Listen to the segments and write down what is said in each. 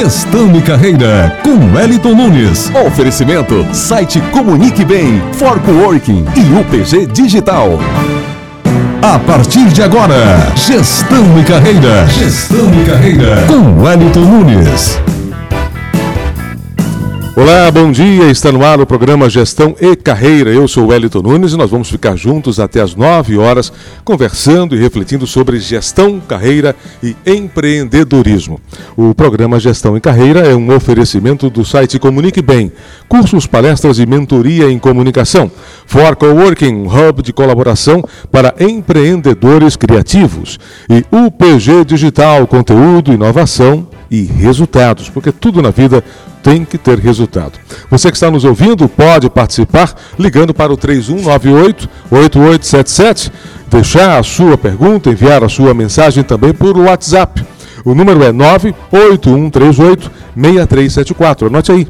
Gestão e Carreira, com Wellington Nunes. Oferecimento, site Comunique Bem, Forco Working e UPG Digital. A partir de agora, Gestão e Carreira. Gestão e Carreira, com Wellington Nunes. Olá, bom dia. Está no ar o programa Gestão e Carreira. Eu sou o Wellington Nunes e nós vamos ficar juntos até as 9 horas conversando e refletindo sobre gestão, carreira e empreendedorismo. O programa Gestão e Carreira é um oferecimento do site Comunique Bem, cursos, palestras e mentoria em comunicação. For Coworking, um hub de colaboração para empreendedores criativos. E UPG Digital, conteúdo, inovação e resultados, porque tudo na vida tem que ter resultado. Você que está nos ouvindo pode participar ligando para o 3198 8877, deixar a sua pergunta, enviar a sua mensagem também por WhatsApp. O número é 98138 6374. Anote aí.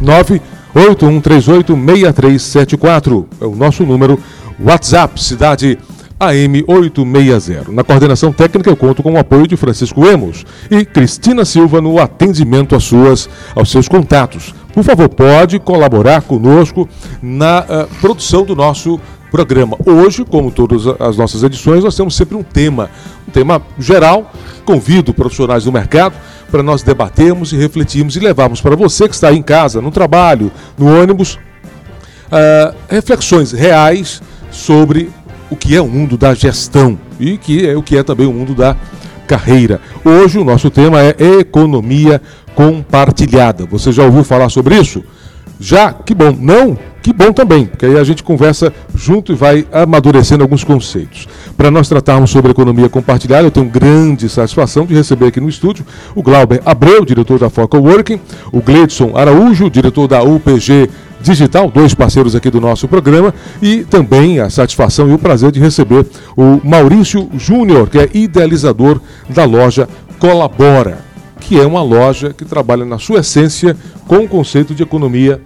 98138 6374 é o nosso número WhatsApp, cidade AM 860. Na coordenação técnica eu conto com o apoio de Francisco Emos e Cristina Silva no atendimento às suas, aos seus contatos. Por favor, pode colaborar conosco na uh, produção do nosso programa. Hoje, como todas as nossas edições, nós temos sempre um tema, um tema geral. Convido profissionais do mercado para nós debatermos e refletirmos e levarmos para você que está aí em casa, no trabalho, no ônibus, uh, reflexões reais sobre o que é o mundo da gestão e que é o que é também o mundo da carreira. Hoje o nosso tema é economia compartilhada. Você já ouviu falar sobre isso? Já? Que bom. Não? Que bom também, porque aí a gente conversa junto e vai amadurecendo alguns conceitos. Para nós tratarmos sobre economia compartilhada, eu tenho grande satisfação de receber aqui no estúdio o Glauber Abreu, diretor da Focal Working, o Gleidson Araújo, diretor da UPG Digital, dois parceiros aqui do nosso programa, e também a satisfação e o prazer de receber o Maurício Júnior, que é idealizador da loja Colabora, que é uma loja que trabalha na sua essência com o conceito de economia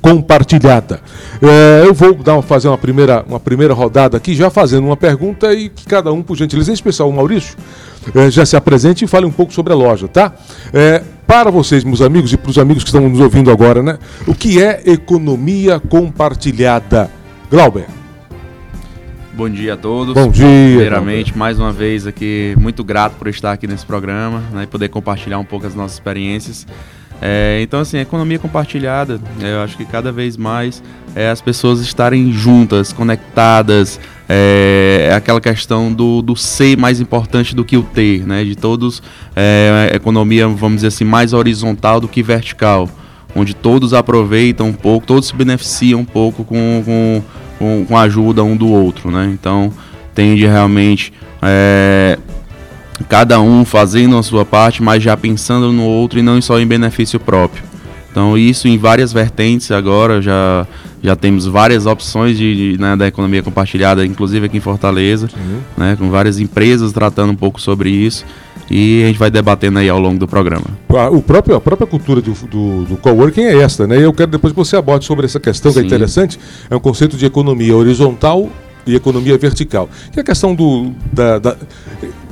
compartilhada. É, eu vou dar, fazer uma primeira, uma primeira rodada aqui, já fazendo uma pergunta e que cada um, por gentileza, em especial o Maurício, é, já se apresente e fale um pouco sobre a loja, tá? É, para vocês, meus amigos, e para os amigos que estão nos ouvindo agora, né? O que é economia compartilhada? Glauber. Bom dia a todos. Bom dia. Primeiramente, mais uma vez aqui, muito grato por estar aqui nesse programa né, e poder compartilhar um pouco as nossas experiências. É, então, assim, economia compartilhada, eu acho que cada vez mais é as pessoas estarem juntas, conectadas, é, é, aquela questão do, do ser mais importante do que o ter, né? De todos, é, economia, vamos dizer assim, mais horizontal do que vertical, onde todos aproveitam um pouco, todos se beneficiam um pouco com, com, com, com a ajuda um do outro, né? Então, tende realmente é, cada um fazendo a sua parte, mas já pensando no outro e não só em benefício próprio. Então isso em várias vertentes agora já já temos várias opções de, de né, da economia compartilhada, inclusive aqui em Fortaleza, né, com várias empresas tratando um pouco sobre isso e a gente vai debatendo aí ao longo do programa. O próprio, a própria cultura do, do, do coworking é esta, né? Eu quero depois que você aborde sobre essa questão Sim. que é interessante, é um conceito de economia horizontal e economia vertical. Que é a questão do. Da, da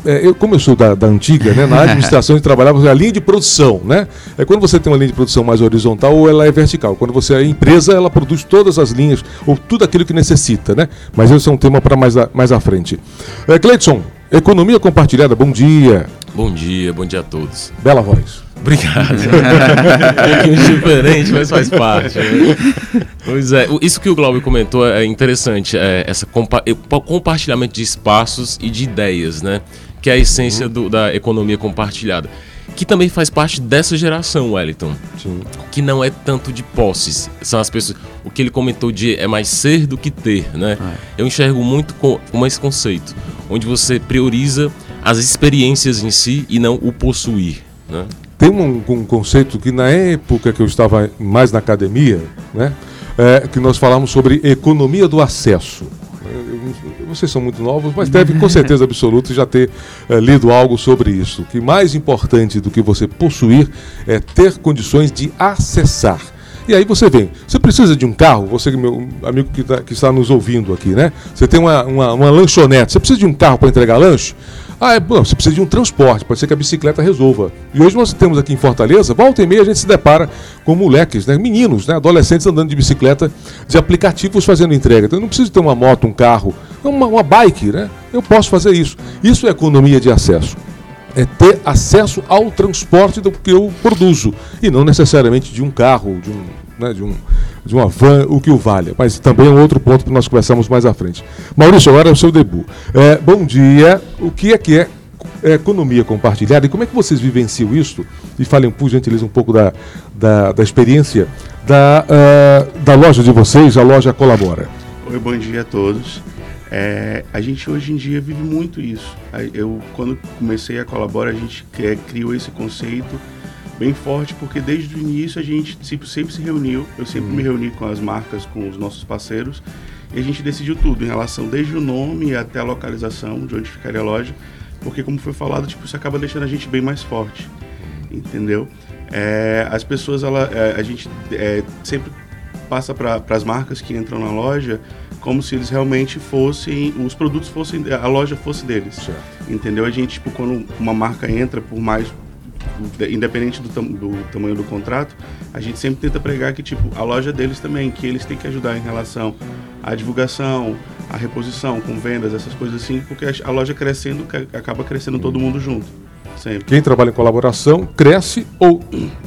é, eu, como eu sou da, da antiga, né, na administração a gente trabalhava a linha de produção, né? É quando você tem uma linha de produção mais horizontal ou ela é vertical. Quando você é empresa, ela produz todas as linhas, ou tudo aquilo que necessita, né? Mas esse é um tema para mais, mais à frente. É, Cleidson, economia compartilhada, bom dia. Bom dia, bom dia a todos. Bela voz. Obrigado. um pouquinho diferente, mas faz parte. Né? Pois é, isso que o Glauber comentou é interessante, é essa compa compartilhamento de espaços e de ideias, né? Que é a essência uhum. do, da economia compartilhada. Que também faz parte dessa geração, Wellington. Sim. Que não é tanto de posses. São as pessoas. O que ele comentou de é mais ser do que ter, né? É. Eu enxergo muito com, com esse conceito, onde você prioriza as experiências em si e não o possuir. Né? Tem um, um, conceito que na época que eu estava mais na academia, né, é, que nós falamos sobre economia do acesso. Vocês são muito novos, mas deve com certeza absoluta já ter é, lido algo sobre isso. Que mais importante do que você possuir é ter condições de acessar. E aí você vem, você precisa de um carro, você meu amigo que, tá, que está nos ouvindo aqui, né? Você tem uma, uma, uma lanchonete, você precisa de um carro para entregar lanche? Ah, é, bom, você precisa de um transporte, pode ser que a bicicleta resolva. E hoje nós temos aqui em Fortaleza, volta e meia a gente se depara com moleques, né, meninos, né, adolescentes andando de bicicleta, de aplicativos fazendo entrega. Então eu não preciso ter uma moto, um carro, uma, uma bike, né? Eu posso fazer isso. Isso é economia de acesso é ter acesso ao transporte do que eu produzo e não necessariamente de um carro, de um, né, de um, de uma van, o que o valha. Mas também é um outro ponto que nós conversamos mais à frente. Maurício, agora é o seu debut. É, bom dia. O que é que é, é economia compartilhada e como é que vocês vivenciam isso? E falem, por gentileza, um pouco da, da, da experiência da, uh, da loja de vocês, a loja Colabora. Oi, bom dia a todos. É, a gente hoje em dia vive muito isso. Eu, quando comecei a colaborar, a gente é, criou esse conceito bem forte, porque desde o início a gente sempre, sempre se reuniu, eu sempre me reuni com as marcas, com os nossos parceiros, e a gente decidiu tudo em relação desde o nome até a localização, de onde ficaria a loja, porque como foi falado, tipo, isso acaba deixando a gente bem mais forte, entendeu? É, as pessoas, ela, é, a gente é, sempre passa para as marcas que entram na loja como se eles realmente fossem, os produtos fossem, a loja fosse deles. Certo. Entendeu? A gente, tipo, quando uma marca entra, por mais independente do, tam do, tamanho do contrato, a gente sempre tenta pregar que tipo a loja deles também, que eles têm que ajudar em relação à divulgação, à reposição, com vendas, essas coisas assim, porque a loja crescendo acaba crescendo todo mundo junto. Sempre. Quem trabalha em colaboração cresce ou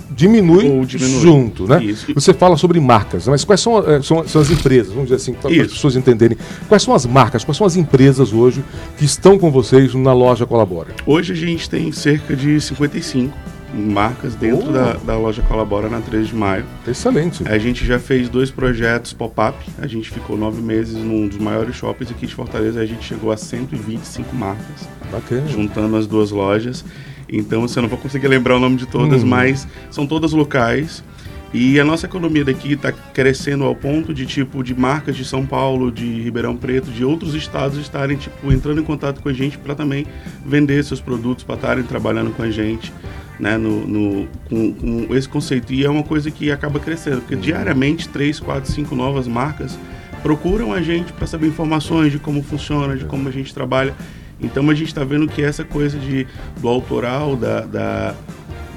diminui, ou diminui. junto, né? Isso. Você fala sobre marcas, mas quais são, eh, são, são as empresas, vamos dizer assim, para as pessoas entenderem. Quais são as marcas, quais são as empresas hoje que estão com vocês na loja Colabora? Hoje a gente tem cerca de 55 marcas dentro oh. da, da loja Colabora na 3 de maio. Excelente. A gente já fez dois projetos pop-up. A gente ficou nove meses num dos maiores shoppings aqui de Fortaleza. A gente chegou a 125 marcas. Bacana. Juntando as duas lojas. Então você não vou conseguir lembrar o nome de todas, hum. mas são todas locais. E a nossa economia daqui está crescendo ao ponto de tipo de marcas de São Paulo, de Ribeirão Preto, de outros estados estarem tipo entrando em contato com a gente para também vender seus produtos, para estarem trabalhando com a gente, né, no, no com, com, esse conceito. E é uma coisa que acaba crescendo, porque diariamente três, quatro, cinco novas marcas procuram a gente para saber informações de como funciona, de como a gente trabalha. Então a gente está vendo que essa coisa de, do autoral, da, da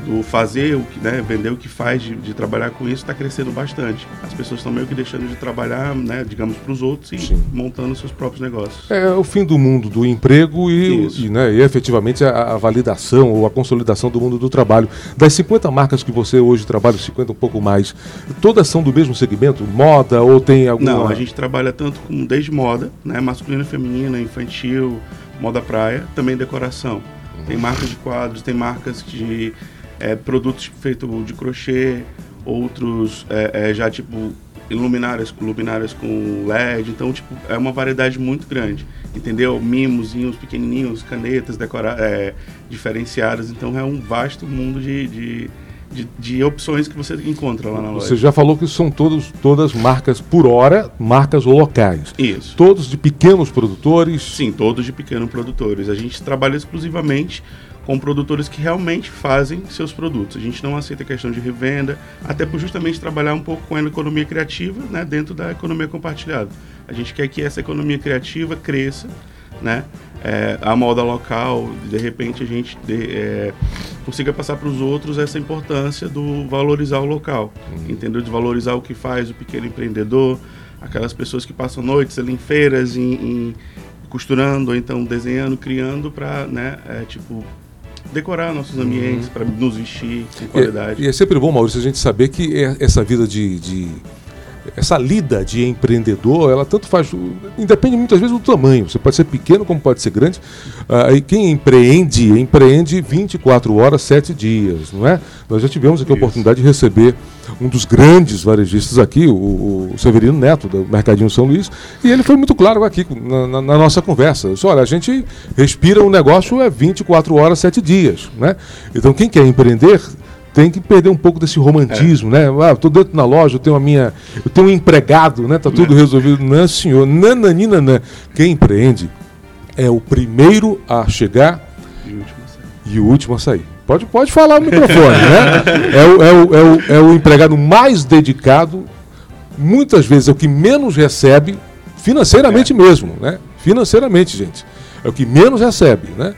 do fazer, o que, né, vender o que faz, de, de trabalhar com isso, está crescendo bastante. As pessoas estão meio que deixando de trabalhar, né, digamos, para os outros e Sim. montando seus próprios negócios. É, é o fim do mundo do emprego e, e, né, e efetivamente a, a, validação ou a consolidação do mundo do trabalho. Das 50 marcas que você hoje trabalha, 50 um pouco mais, todas são do mesmo segmento? Moda ou tem alguma... Não, a gente trabalha tanto com desde moda, né, masculina, feminina, infantil, moda praia, também decoração. Tem marcas de quadros, tem marcas de é, produtos feitos de crochê, outros é, é, já tipo luminárias, luminárias com LED, então tipo é uma variedade muito grande, entendeu? Mimozinhos pequenininhos, canetas decora é, diferenciadas, então é um vasto mundo de, de de, de, opções que você encontra lá na loja. Você já falou que são todos, todas marcas por hora, marcas locais. Isso. Todos de pequenos produtores? Sim, todos de pequenos produtores. A gente trabalha exclusivamente com produtores que realmente fazem seus produtos. A gente não aceita questão de revenda, até por justamente trabalhar um pouco com a economia criativa né, dentro da economia compartilhada. A gente quer que essa economia criativa cresça, né, é, a moda local, de repente a gente de, é, consiga passar para os outros essa importância do valorizar o local, uhum. entendeu? De valorizar o que faz o pequeno empreendedor, aquelas pessoas que passam noites ali em feiras, em, em costurando, ou então desenhando, criando para, né, é, tipo, decorar nossos ambientes, uhum. para nos vestir com qualidade. E, e, é sempre bom, Maurício, a gente saber que é essa vida de, de essa lida de empreendedor, ela tanto faz, independe muitas vezes do tamanho. Você pode ser pequeno como pode ser grande. Uh, e quem empreende, empreende 24 horas, 7 dias, não é? Nós já tivemos aqui a oportunidade de receber um dos grandes varejistas aqui, o, o, Severino Neto, do Mercadinho São Luís, e ele foi muito claro aqui na, na, na nossa conversa. Disse, olha, a gente respira um negócio é 24 horas, 7 dias, né? Então quem quer empreender tem que perder um pouco desse romantismo, é. né? Ah, estou dentro da loja, eu tenho a minha, eu tenho um empregado, né? Tá tudo é. resolvido. Não, senhor, nananina, não. Quem empreende é o primeiro a chegar e o último a sair. E o último a sair. Pode, pode falar no microfone, né? É o, é, o, é, o, é o empregado mais dedicado, muitas vezes é o que menos recebe, financeiramente mesmo, né? Financeiramente, gente. É o que menos recebe, né?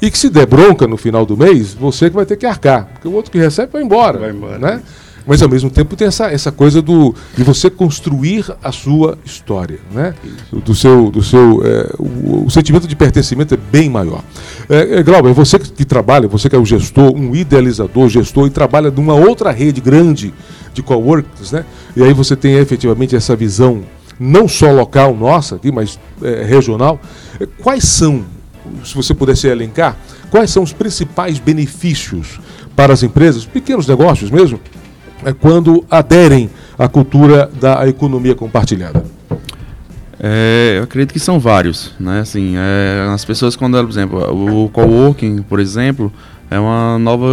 E que se der bronca no final do mês, você que vai ter que arcar. Porque o outro que recebe vai embora. Vai embora. Né? Mas ao mesmo tempo tem essa, essa coisa do, de você construir a sua história. Né? Do seu, do seu, é, o, o sentimento de pertencimento é bem maior. É, é, Glauber, você que, trabalha, você que é o gestor, um idealizador, gestor, e trabalha numa outra rede grande de coworkers, né? e aí você tem efetivamente essa visão não só local nossa aqui, mas é, regional. É, Quais são, se você pudesse elencar, quais são os principais benefícios para as empresas, pequenos negócios mesmo, é, quando aderem à cultura da economia compartilhada? É, eu acredito que são vários, né? Assim, é, as pessoas quando, por exemplo, o coworking, por exemplo, é uma nova,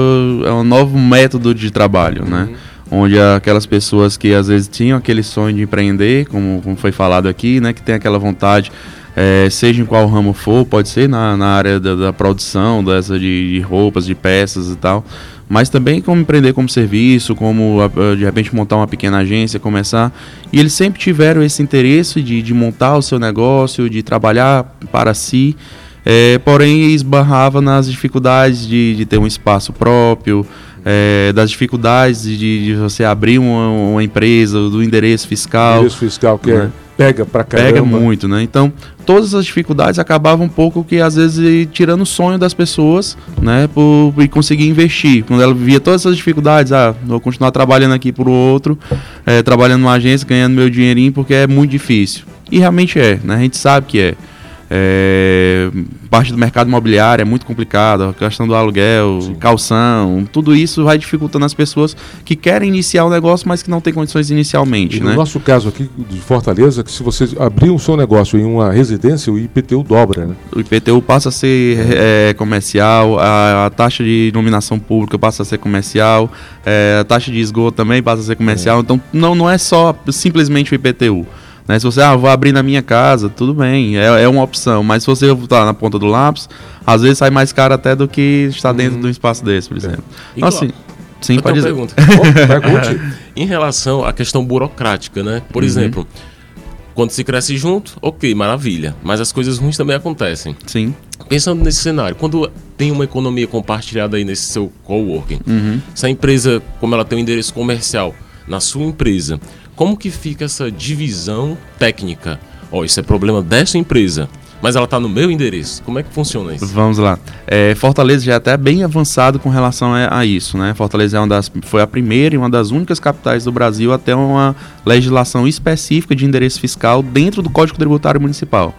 é um novo método de trabalho, né? Onde aquelas pessoas que às vezes tinham aquele sonho de empreender, como, como foi falado aqui, né? Que tem aquela vontade, é, seja em qual ramo for, pode ser na, na área da, da produção, dessa de, de roupas, de peças e tal, mas também como empreender como serviço, como ah, de repente montar uma pequena agência, começar. E eles sempre tiveram esse interesse de, de montar o seu negócio, de trabalhar para si, é, porém esbarrava nas dificuldades de, de ter um espaço próprio, é, das dificuldades de, de você abrir uma, uma empresa, do endereço fiscal. Endereço fiscal que é, né? pega pra caramba. Pega muito, né? Então, todas as dificuldades acabavam um pouco que, às vezes, ir tirando o sonho das pessoas, né? Por, e conseguir investir. Quando ela via todas essas dificuldades, ah, vou continuar trabalhando aqui por outro, é, trabalhando numa agência, ganhando meu dinheirinho, porque é muito difícil. E realmente é, né? A gente sabe que é. É, parte do mercado imobiliário é muito complicado, a questão do aluguel, calção, tudo isso vai dificultando as pessoas que querem iniciar o negócio, mas que não têm condições inicialmente. E né? no nosso caso aqui de Fortaleza, que se você abrir o seu negócio em uma residência, o IPTU dobra, né? O IPTU passa a ser é, comercial, a, a taxa de iluminação pública passa a ser comercial, é, a taxa de esgoto também passa a ser comercial. Então não, não é só simplesmente o IPTU. Né? Se você ah, vou abrir na minha casa, tudo bem, é, é uma opção. Mas se você estar na ponta do lápis, às vezes sai mais caro até do que estar dentro de um espaço desse, por exemplo. E Então, assim, sim, pode dizer. pergunta. Pergunte. em relação à questão burocrática, né? Uhum. Por exemplo, quando se cresce junto, ok, maravilha. Mas as coisas ruins também acontecem. Sim. Pensando nesse cenário, quando tem uma economia compartilhada aí nesse seu coworking, Uhum. se a empresa, como ela tem um endereço comercial na sua empresa, como que fica essa divisão técnica? Ó, isso é problema dessa empresa, mas ela está no meu endereço. Como é que funciona isso? Vamos lá. É, Fortaleza já é até bem avançado com relação a, a isso, né? Fortaleza é uma das, foi a primeira e uma das únicas capitais do Brasil a ter uma legislação específica de endereço fiscal dentro do Código Tributário Municipal.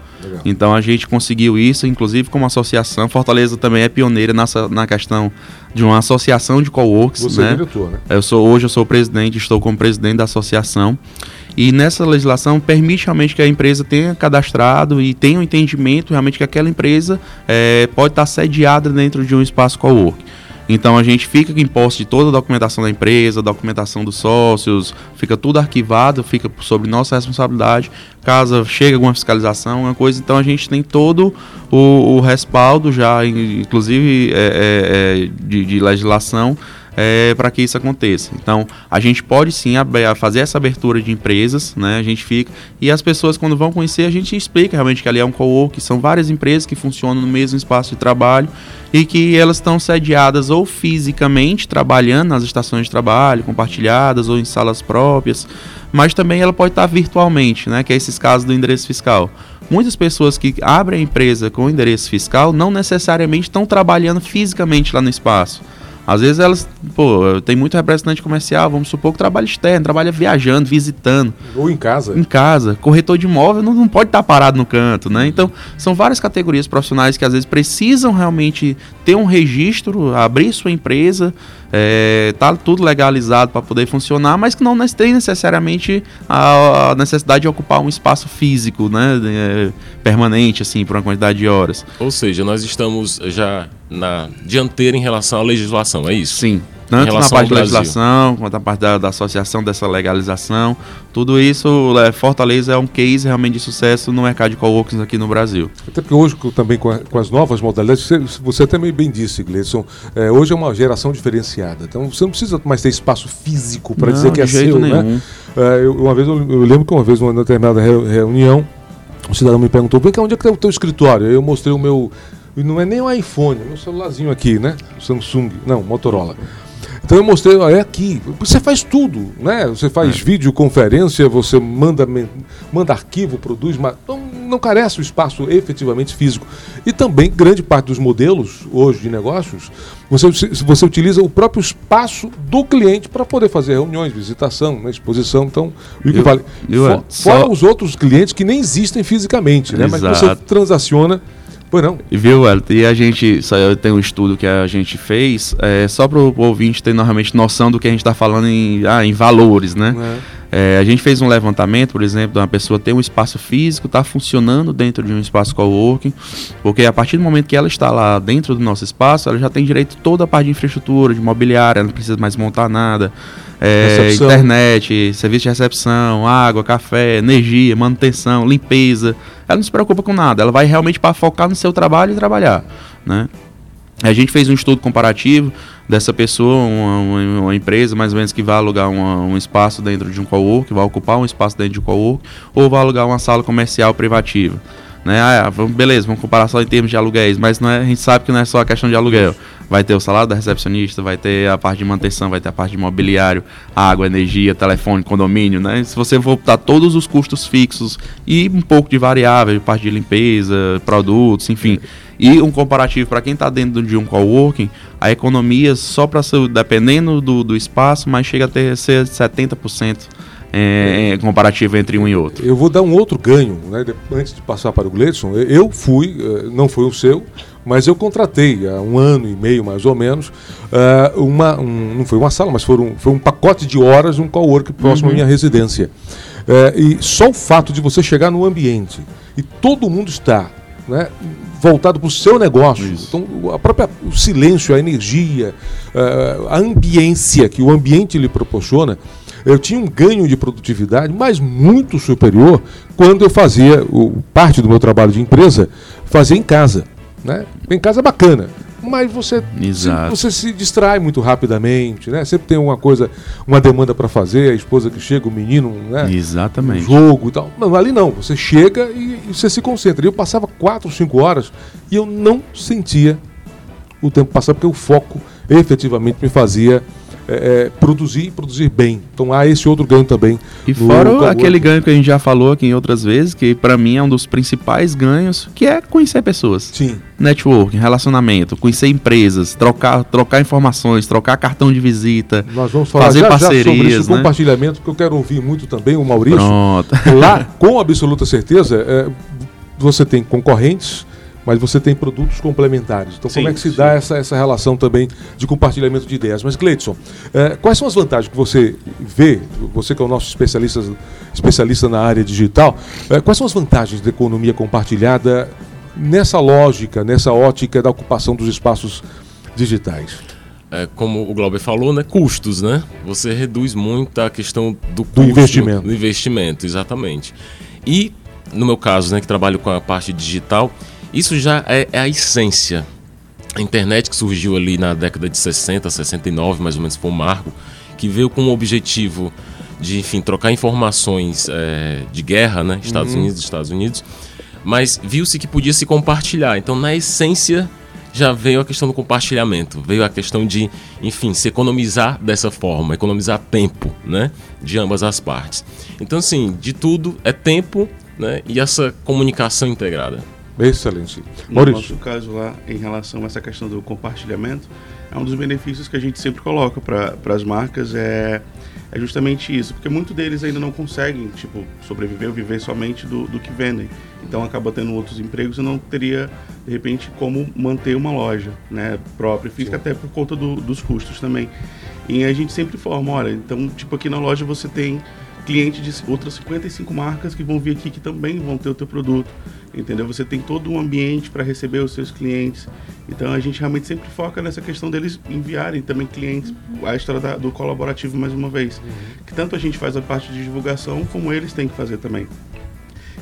Então a gente conseguiu isso, inclusive como associação. Fortaleza também é pioneira nessa, na questão de uma associação de coworks, Você é né? diretor, né? Eu sou hoje eu sou presidente, estou como presidente da associação. E nessa legislação permite realmente que a empresa tenha cadastrado e tenha um entendimento realmente que aquela empresa eh, pode estar sediada dentro de um espaço cowork. Então a gente fica em posse de toda a documentação da empresa, documentação dos sócios, fica tudo arquivado, fica sobre nossa responsabilidade. Caso chegue alguma fiscalização, alguma coisa, então a gente tem todo o, o respaldo já, in- inclusive é, é, é, de, de legislação, para que isso aconteça. Então, a gente pode sim fazer essa abertura de empresas, né? A gente fica e as pessoas quando vão conhecer, a gente explica realmente que ali é um co-work, são várias empresas que funcionam no mesmo espaço de trabalho e que elas estão sediadas ou fisicamente trabalhando nas estações de trabalho, compartilhadas ou em salas próprias, mas também ela pode estar virtualmente, né? Que é esses casos do endereço fiscal. Muitas pessoas que abrem a empresa com endereço fiscal não necessariamente estão trabalhando fisicamente lá no espaço. Às vezes elas, pô, tem muito representante comercial, vamos supor que trabalha externo, trabalha viajando, visitando Ou em casa. em casa. Corretor de imóvel não, não pode estar parado no canto, né? Então, são várias categorias profissionais que às vezes precisam realmente ter um registro, abrir sua empresa, é, tá tudo legalizado para poder funcionar, mas que não tem necessariamente a, a necessidade de ocupar um espaço físico, né? é, permanente, assim, por uma quantidade de horas. Ou seja, nós estamos já na dianteira em relação à legislação, é isso? Sim. Tanto na parte da legislação, quanto na parte da, da, associação dessa legalização. Tudo isso, é, Fortaleza é um case realmente de sucesso no mercado de coworking aqui no Brasil. Até porque hoje, também com, a, com as novas modalidades, você, você também bem disse, Gleison, é, hoje é uma geração diferenciada. Então você não precisa mais ter espaço físico para dizer que é seu, né? nenhum. né? É, eu, uma vez eu, eu, lembro que uma vez, numa determinada reunião, um cidadão me perguntou, vem cá, onde é que está o teu escritório? Eu mostrei o meu. Não é nem o iPhone, é meu celularzinho aqui, né? Samsung, não, Motorola. Então eu mostrei, ó, é aqui. Você faz tudo, né? Você faz é. videoconferência, você manda, manda arquivo, produz, mas não, não carece o espaço efetivamente físico. E também, grande parte dos modelos hoje de negócios, você, você utiliza o próprio espaço do cliente para poder fazer reuniões, visitação, né, exposição. Então, o que vale. For, fora só... os outros clientes que nem existem fisicamente, né? Mas você transaciona Pois não. E viu, Elton? E a gente, tem um estudo que a gente fez, é, só para o ouvinte ter normalmente noção do que a gente está falando em, ah, em valores, né? É. É, a gente fez um levantamento, por exemplo, de uma pessoa ter um espaço físico, está funcionando dentro de um espaço coworking, porque a partir do momento que ela está lá dentro do nosso espaço, ela já tem direito a toda a parte de infraestrutura, de mobiliária, ela não precisa mais montar nada. É, internet, serviço de recepção, água, café, energia, manutenção, limpeza ela não se preocupa com nada, ela vai realmente para focar no seu trabalho e trabalhar, né? A gente fez um estudo comparativo dessa pessoa, uma, uma, uma empresa mais ou menos que vai alugar uma, um espaço dentro de um cowork, vai ocupar um espaço dentro de um cowork, ou vai alugar uma sala comercial privativa. Né? Ah, vamos, beleza, vamos comparar só em termos de aluguéis, mas não é, a gente sabe que não é só a questão de aluguel. Vai ter o salário da recepcionista, vai ter a parte de manutenção, vai ter a parte de mobiliário, água, energia, telefone, condomínio, né? Se você for botar todos os custos fixos e um pouco de variável, parte de limpeza, produtos, enfim, e um comparativo para quem está dentro de um coworking, a economia só para dependendo do, do espaço, mas chega a ter ser 70% é, é, comparativo entre um e outro. Eu vou dar um outro ganho, né? antes de passar para o Gleidson. Eu fui, eh, não foi o seu, mas eu contratei há um ano e meio mais ou menos, eh, uma, um, não foi uma sala, mas foi um, foi um pacote de horas, um cowork próximo uhum. à minha residência. É, e só o fato de você chegar no ambiente e todo mundo está né, voltado para o seu negócio. Isso. Então, a própria, o silêncio, a energia, a ambiência que o ambiente lhe proporciona eu tinha um ganho de produtividade, mas muito superior quando eu fazia o, parte do meu trabalho de empresa, fazia em casa. Né? Em casa é bacana, mas você se, você se distrai muito rapidamente, né? Sempre tem uma coisa, uma demanda para fazer, a esposa que chega, o menino, né? Exatamente. Um jogo e tal. Não, ali não, você chega e, e você se concentra. Eu passava quatro, cinco horas e eu não sentia o tempo passar porque o foco efetivamente me fazia é, é, produzir e produzir bem. Então há esse outro ganho também. E fora aquele ganho que a gente já falou aqui em outras vezes, que para mim é um dos principais ganhos, que é conhecer pessoas. Sim. Networking, relacionamento, conhecer empresas, trocar, trocar informações, trocar cartão de visita, Nós vamos falar fazer já, parcerias, já sobre esse né? compartilhamento, porque eu quero ouvir muito também o Maurício. Pronto. Lá, com absoluta certeza, é, você tem concorrentes, mas você tem produtos complementares. Então, sim, como é que se sim. dá essa, essa relação também de compartilhamento de ideias? Mas, Cleidson, é, quais são as vantagens que você vê, você que é o nosso especialista, especialista na área digital, é, quais são as vantagens da economia compartilhada nessa lógica, nessa ótica da ocupação dos espaços digitais? É, como o Glauber falou, né, custos, né? Você reduz muito a questão do, do investimento. Do investimento, exatamente. E, no meu caso, né, que trabalho com a parte digital, isso já é, é a essência. A internet que surgiu ali na década de 60, 69, mais ou menos, foi um marco, que veio com o objetivo de, enfim, trocar informações é, de guerra, né? Estados uhum. Unidos, Estados Unidos. Mas viu-se que podia se compartilhar. Então, na essência, já veio a questão do compartilhamento, veio a questão de, enfim, se economizar dessa forma, economizar tempo, né, de ambas as partes. Então, assim, de tudo é tempo, né, e essa comunicação integrada. Excelente. No nosso caso lá, em relação a essa questão do compartilhamento, é um dos benefícios que a gente sempre coloca para as marcas, é, é justamente isso, porque muitos deles ainda não conseguem, tipo, sobreviver ou viver somente do, do que vendem. Então acaba tendo outros empregos e não teria, de repente, como manter uma loja né, própria, fica até por conta do, dos custos também. E a gente sempre informa, olha, então, tipo, aqui na loja você tem cliente de outras 55 marcas que vão vir aqui que também vão ter o teu produto, entendeu? Você tem todo um ambiente para receber os seus clientes. Então a gente realmente sempre foca nessa questão deles enviarem também clientes, a história da, do colaborativo mais uma vez, que tanto a gente faz a parte de divulgação como eles têm que fazer também.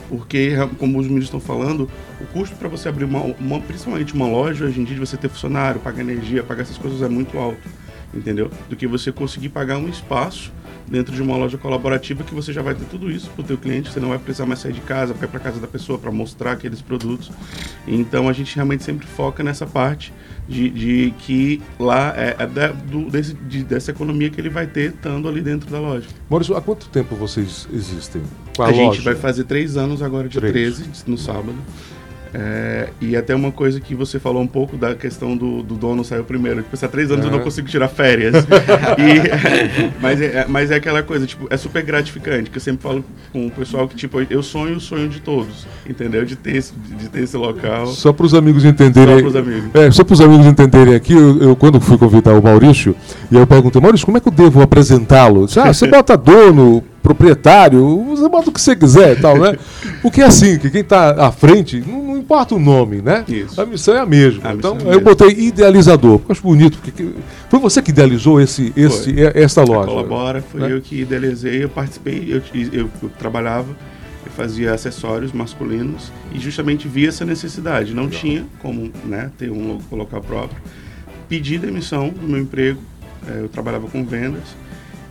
Porque, como os meninos estão falando, o custo para você abrir uma, uma, principalmente uma loja hoje em dia, de você ter funcionário, pagar energia, pagar essas coisas é muito alto, entendeu? Do que você conseguir pagar um espaço dentro de uma loja colaborativa que você já vai ter tudo isso para o teu cliente, você não vai precisar mais sair de casa para ir para casa da pessoa para mostrar aqueles produtos. Então a gente realmente sempre foca nessa parte de, de que lá é, é da, do, desse, de, dessa economia que ele vai ter estando ali dentro da loja. Maurício, há quanto tempo vocês existem? a, a gente vai fazer três anos agora, três. 13, no sábado. É, e até uma coisa que você falou um pouco da questão do, do dono saiu primeiro. Tipo, há três anos eu não consigo tirar férias. e, mas, é, mas é aquela coisa, tipo, é super gratificante, que eu sempre falo com o pessoal que, tipo, eu sonho o sonho de todos, entendeu? De ter esse, de ter esse local. Só para os amigos entenderem. Só para os amigos. É, só para os amigos entenderem aqui, eu, eu, quando fui convidar o Maurício, e eu perguntei, Maurício, como é que eu devo apresentá-lo? Ah, você bota dono, proprietário, você bota o que você quiser e tal, né? Porque é assim, que quem está à frente, não, não, importa o nome, né? Isso. A missão é a mesma. A então, é eu botei idealizador, porque eu acho bonito, porque foi você que idealizou esse, esse, esta loja. A Colabora, foi né? eu que idealizei, eu participei, eu, eu, eu trabalhava, eu fazia acessórios masculinos e justamente vi essa necessidade. Não Legal. tinha como né, ter um colocar próprio. Pedi demissão do meu emprego, eh, eu trabalhava com vendas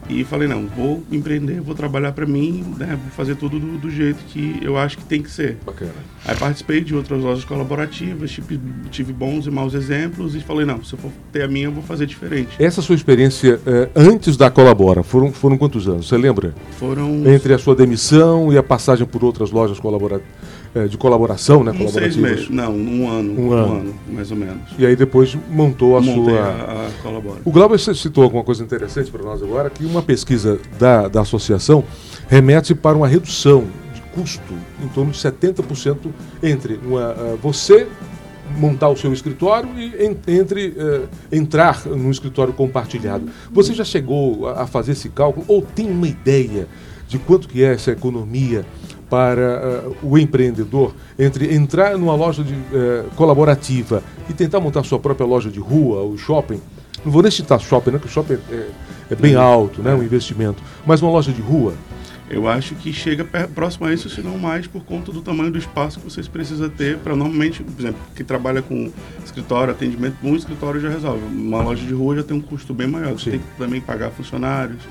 e falei, não, vou empreender, vou trabalhar para mim, né, vou fazer tudo do, do, jeito que eu acho que tem que ser. Bacana. Aí participei de outras lojas colaborativas, tive, tive bons e maus exemplos e falei, não, se eu for ter a minha, eu vou fazer diferente. Essa sua experiência eh, antes da Colabora, foram, foram quantos anos? Você lembra? Foram... Entre a sua demissão e a passagem por outras lojas colaborativas é, de colaboração, né? Um seis meses, não, um ano, um, um ano. ano. mais ou menos. E aí depois montou a Montei sua. A, a Colabora. O Glauber citou alguma coisa interessante para nós agora, que uma pesquisa da, da associação remete para uma redução de custo em torno de 70% entre uma, uh, você montar o seu escritório e entre uh, entrar num escritório compartilhado. Você já chegou a, a fazer esse cálculo ou tem uma ideia de quanto que é essa economia para uh, o empreendedor entre entrar numa loja de, uh, colaborativa e tentar montar sua própria loja de rua ou shopping. Não vou nem citar shopping, né, porque shopping é, é bem alto, né, um investimento. Mas uma loja de rua. Eu acho que chega próximo a isso, se não mais, por conta do tamanho do espaço que vocês precisam ter para normalmente, por exemplo, que trabalha com escritório, atendimento, um escritório já resolve. Uma loja de rua já tem um custo bem maior. Você Sim. tem que também pagar funcionários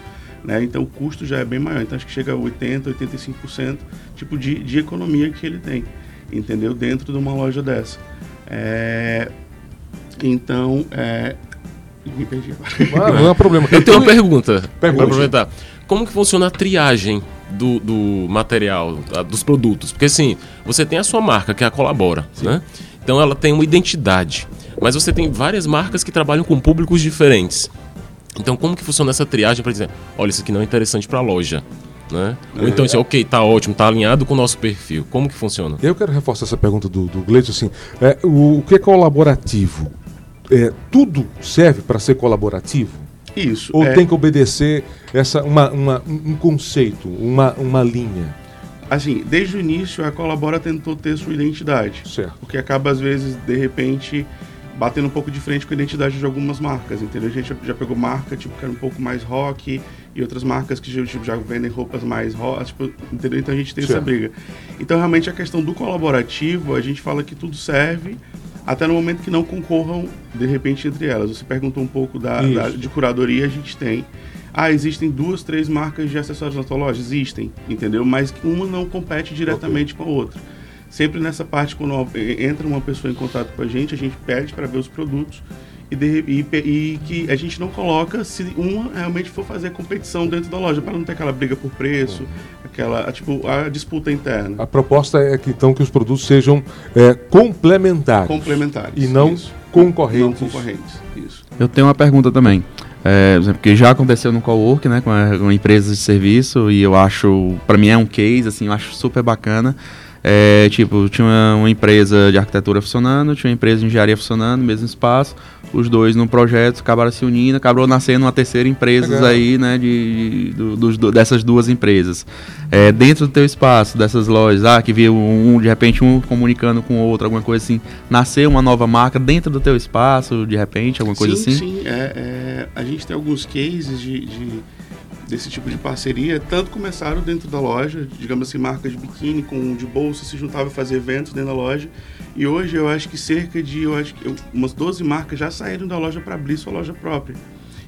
né? Então o custo já é bem maior. Então acho que chega a 80%, 85% tipo de, de economia que ele tem, entendeu? Dentro de uma loja dessa. É... Então, é... me perdi agora. Ah, não é problema. Eu tenho uma pergunta. Para aproveitar. Como que funciona a triagem do, do material, dos produtos? Porque assim, você tem a sua marca, que é a Colabora, Sim. né? Então ela tem uma identidade. Mas você tem várias marcas que trabalham com públicos diferentes. Então, como que funciona essa triagem para dizer, olha, isso aqui não é interessante para a loja? Né? É. Ou então, assim, ok, tá ótimo, tá alinhado com o nosso perfil. Como que funciona? Eu quero reforçar essa pergunta do, do Gleison, assim, é, o, o que é colaborativo? É, tudo serve para ser colaborativo? Isso. Ou é... tem que obedecer essa, uma, uma, um conceito, uma, uma linha? Assim, desde o início a Colabora tentou ter sua identidade. Certo. Porque acaba, às vezes, de repente, batendo um pouco de frente com a identidade de algumas marcas, entendeu? A gente já pegou marca, tipo, que era um pouco mais rock, e outras marcas que tipo, já vendem roupas mais rock, tipo, entendeu? Então a gente tem Sim. essa briga. Então, realmente, a questão do colaborativo, a gente fala que tudo serve, até no momento que não concorram, de repente, entre elas. Você perguntou um pouco da, da de curadoria, a gente tem. Ah, existem duas, três marcas de acessórios na tua loja? Existem, entendeu? Mas uma não compete diretamente okay. com a outra. Sempre nessa parte, quando entra uma pessoa em contato com a gente, a gente pede para ver os produtos e, de, e, e, que a gente não coloca se uma realmente for fazer competição dentro da loja, para não ter aquela briga por preço, aquela a, tipo a disputa interna. A proposta é que então que os produtos sejam é, complementares, complementares e não isso. concorrentes. Não concorrentes. Isso. Eu tenho uma pergunta também. É, porque já aconteceu no cowork, né, com, a, com empresas de serviço e eu acho, para mim é um case, assim, eu acho super bacana. É, tipo, tinha uma, empresa de arquitetura funcionando, tinha uma empresa de engenharia funcionando, mesmo espaço. os dois no projeto acabaram se unindo, acabou nascendo uma terceira empresa Legal. aí, né, de, dos do- dessas duas empresas. É, dentro do teu espaço, dessas lojas, ah, que viu um, de repente, um comunicando com o outro, alguma coisa assim, nasceu uma nova marca dentro do teu espaço, de repente, alguma coisa sim, assim? Sim, é, é, a gente tem alguns cases de, de- desse tipo de parceria. Tanto começaram dentro da loja, digamos assim, marcas de biquíni com de bolsa se juntavam a fazer eventos dentro da loja. E hoje eu acho que cerca de, eu acho que umas 12 marcas já saíram da loja para abrir sua loja própria.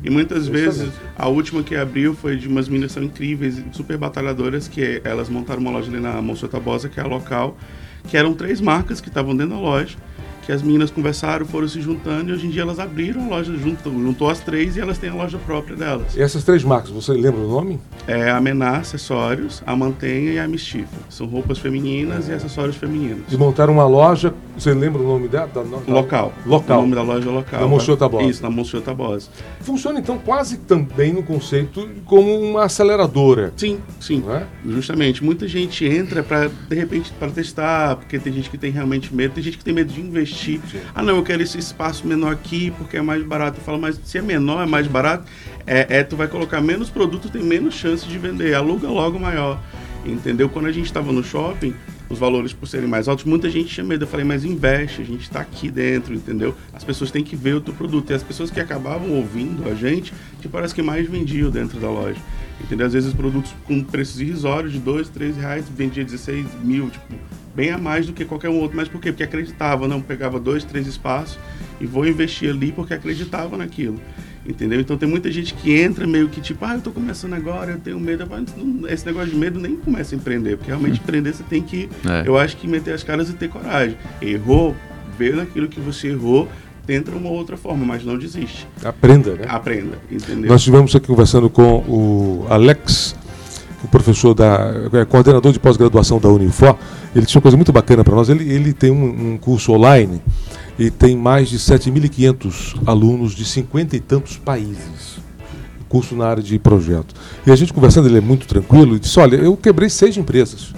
E muitas vezes a última que abriu foi de umas meninas são incríveis, super batalhadoras, que elas montaram uma loja ali na Monsenhor Tabosa, que é a local, que eram três marcas que estavam dentro da loja, que as meninas conversaram, foram se juntando e hoje em dia elas abriram a loja, juntou, juntou as três e elas têm a loja própria delas. E essas três marcas, você lembra o nome? É a Mená Acessórios, a Mantenha e a Mistifa. São roupas femininas e acessórios femininos. E montaram uma loja, você lembra o nome dela? Da, da- Local. Local. O nome da loja é local. Na Monsenhor Tabosa. Isso, na Monsenhor Tabosa. Funciona então quase também no conceito como uma aceleradora. Sim, sim. É? Justamente, muita gente entra para de repente para testar, porque tem gente que tem realmente medo, tem gente que tem medo de investir. Ah, não, eu quero esse espaço menor aqui porque é mais barato. Eu falo, mas se é menor, é mais barato, é, é tu vai colocar menos produto, tem menos chance de vender. Aluga logo maior. Entendeu? Quando a gente estava no shopping, os valores por serem mais altos, muita gente tinha medo. Eu falei, mas investe, a gente está aqui dentro, entendeu? As pessoas têm que ver o teu produto. E as pessoas que acabavam ouvindo a gente, que parece que mais vendiam dentro da loja. Entendeu? Às vezes os produtos com preços irrisórios de 2, 3 reais, vendia 16 mil, tipo, bem a mais do que qualquer um outro. Mas por quê? Porque acreditava, não, pegava dois, três espaços e vou investir ali porque acreditava naquilo. Entendeu? Então tem muita gente que entra meio que tipo, ah, eu tô começando agora, eu tenho medo. Falo, "Não, Esse negócio de medo nem começa a empreender, porque realmente empreender você tem que, É. eu acho que meter as caras e ter coragem. Errou, vê naquilo que você errou, tenta uma outra forma, mas não desiste. Aprenda, né? Aprenda, entendeu? Nós estivemos aqui conversando com o Alex, o professor da é, coordenador de pós-graduação da Unifor. Ele tinha uma coisa muito bacana para nós. Ele, ele tem um, um curso online e tem mais de 7.500 alunos de 50 e tantos países. Curso na área de projeto. E a gente conversando, ele é muito tranquilo e disse: Olha, eu quebrei seis empresas.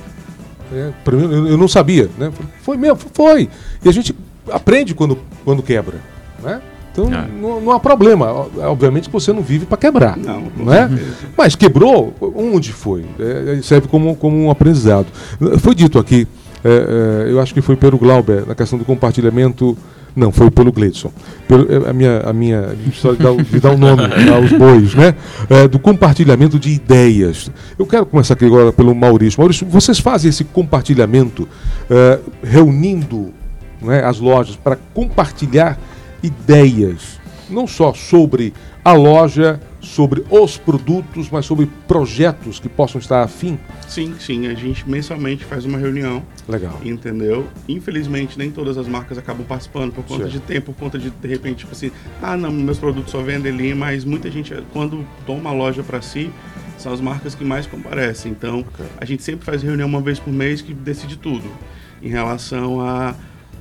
É, mim, eu, eu não sabia. Né? Foi mesmo, foi. E a gente aprende quando, quando quebra. Né? Então É. não, não há problema. Obviamente que você não vive para quebrar. Não, não é? Mas quebrou, onde foi? É, serve como, como um aprendizado. Foi dito aqui, é, é, eu acho que foi pelo Glauber, na questão do compartilhamento. Não, foi pelo Gleidson. Pelo, é, a minha, a minha história de dar, o- o nome aos bois, né? É, do compartilhamento de ideias. Eu quero começar aqui agora pelo Maurício. Maurício, vocês fazem esse compartilhamento é, reunindo né, as lojas para compartilhar ideias, não só sobre a loja, sobre os produtos, mas sobre projetos que possam estar afim. Sim, sim, a gente mensalmente faz uma reunião, Legal. entendeu? Infelizmente, nem todas as marcas acabam participando por conta Certo. de tempo, por conta de, de repente, tipo assim, ah, não, meus produtos só vendem ali, mas muita gente, quando toma a loja para si, são as marcas que mais comparecem. Então, Ok. a gente sempre faz reunião uma vez por mês que decide tudo em relação a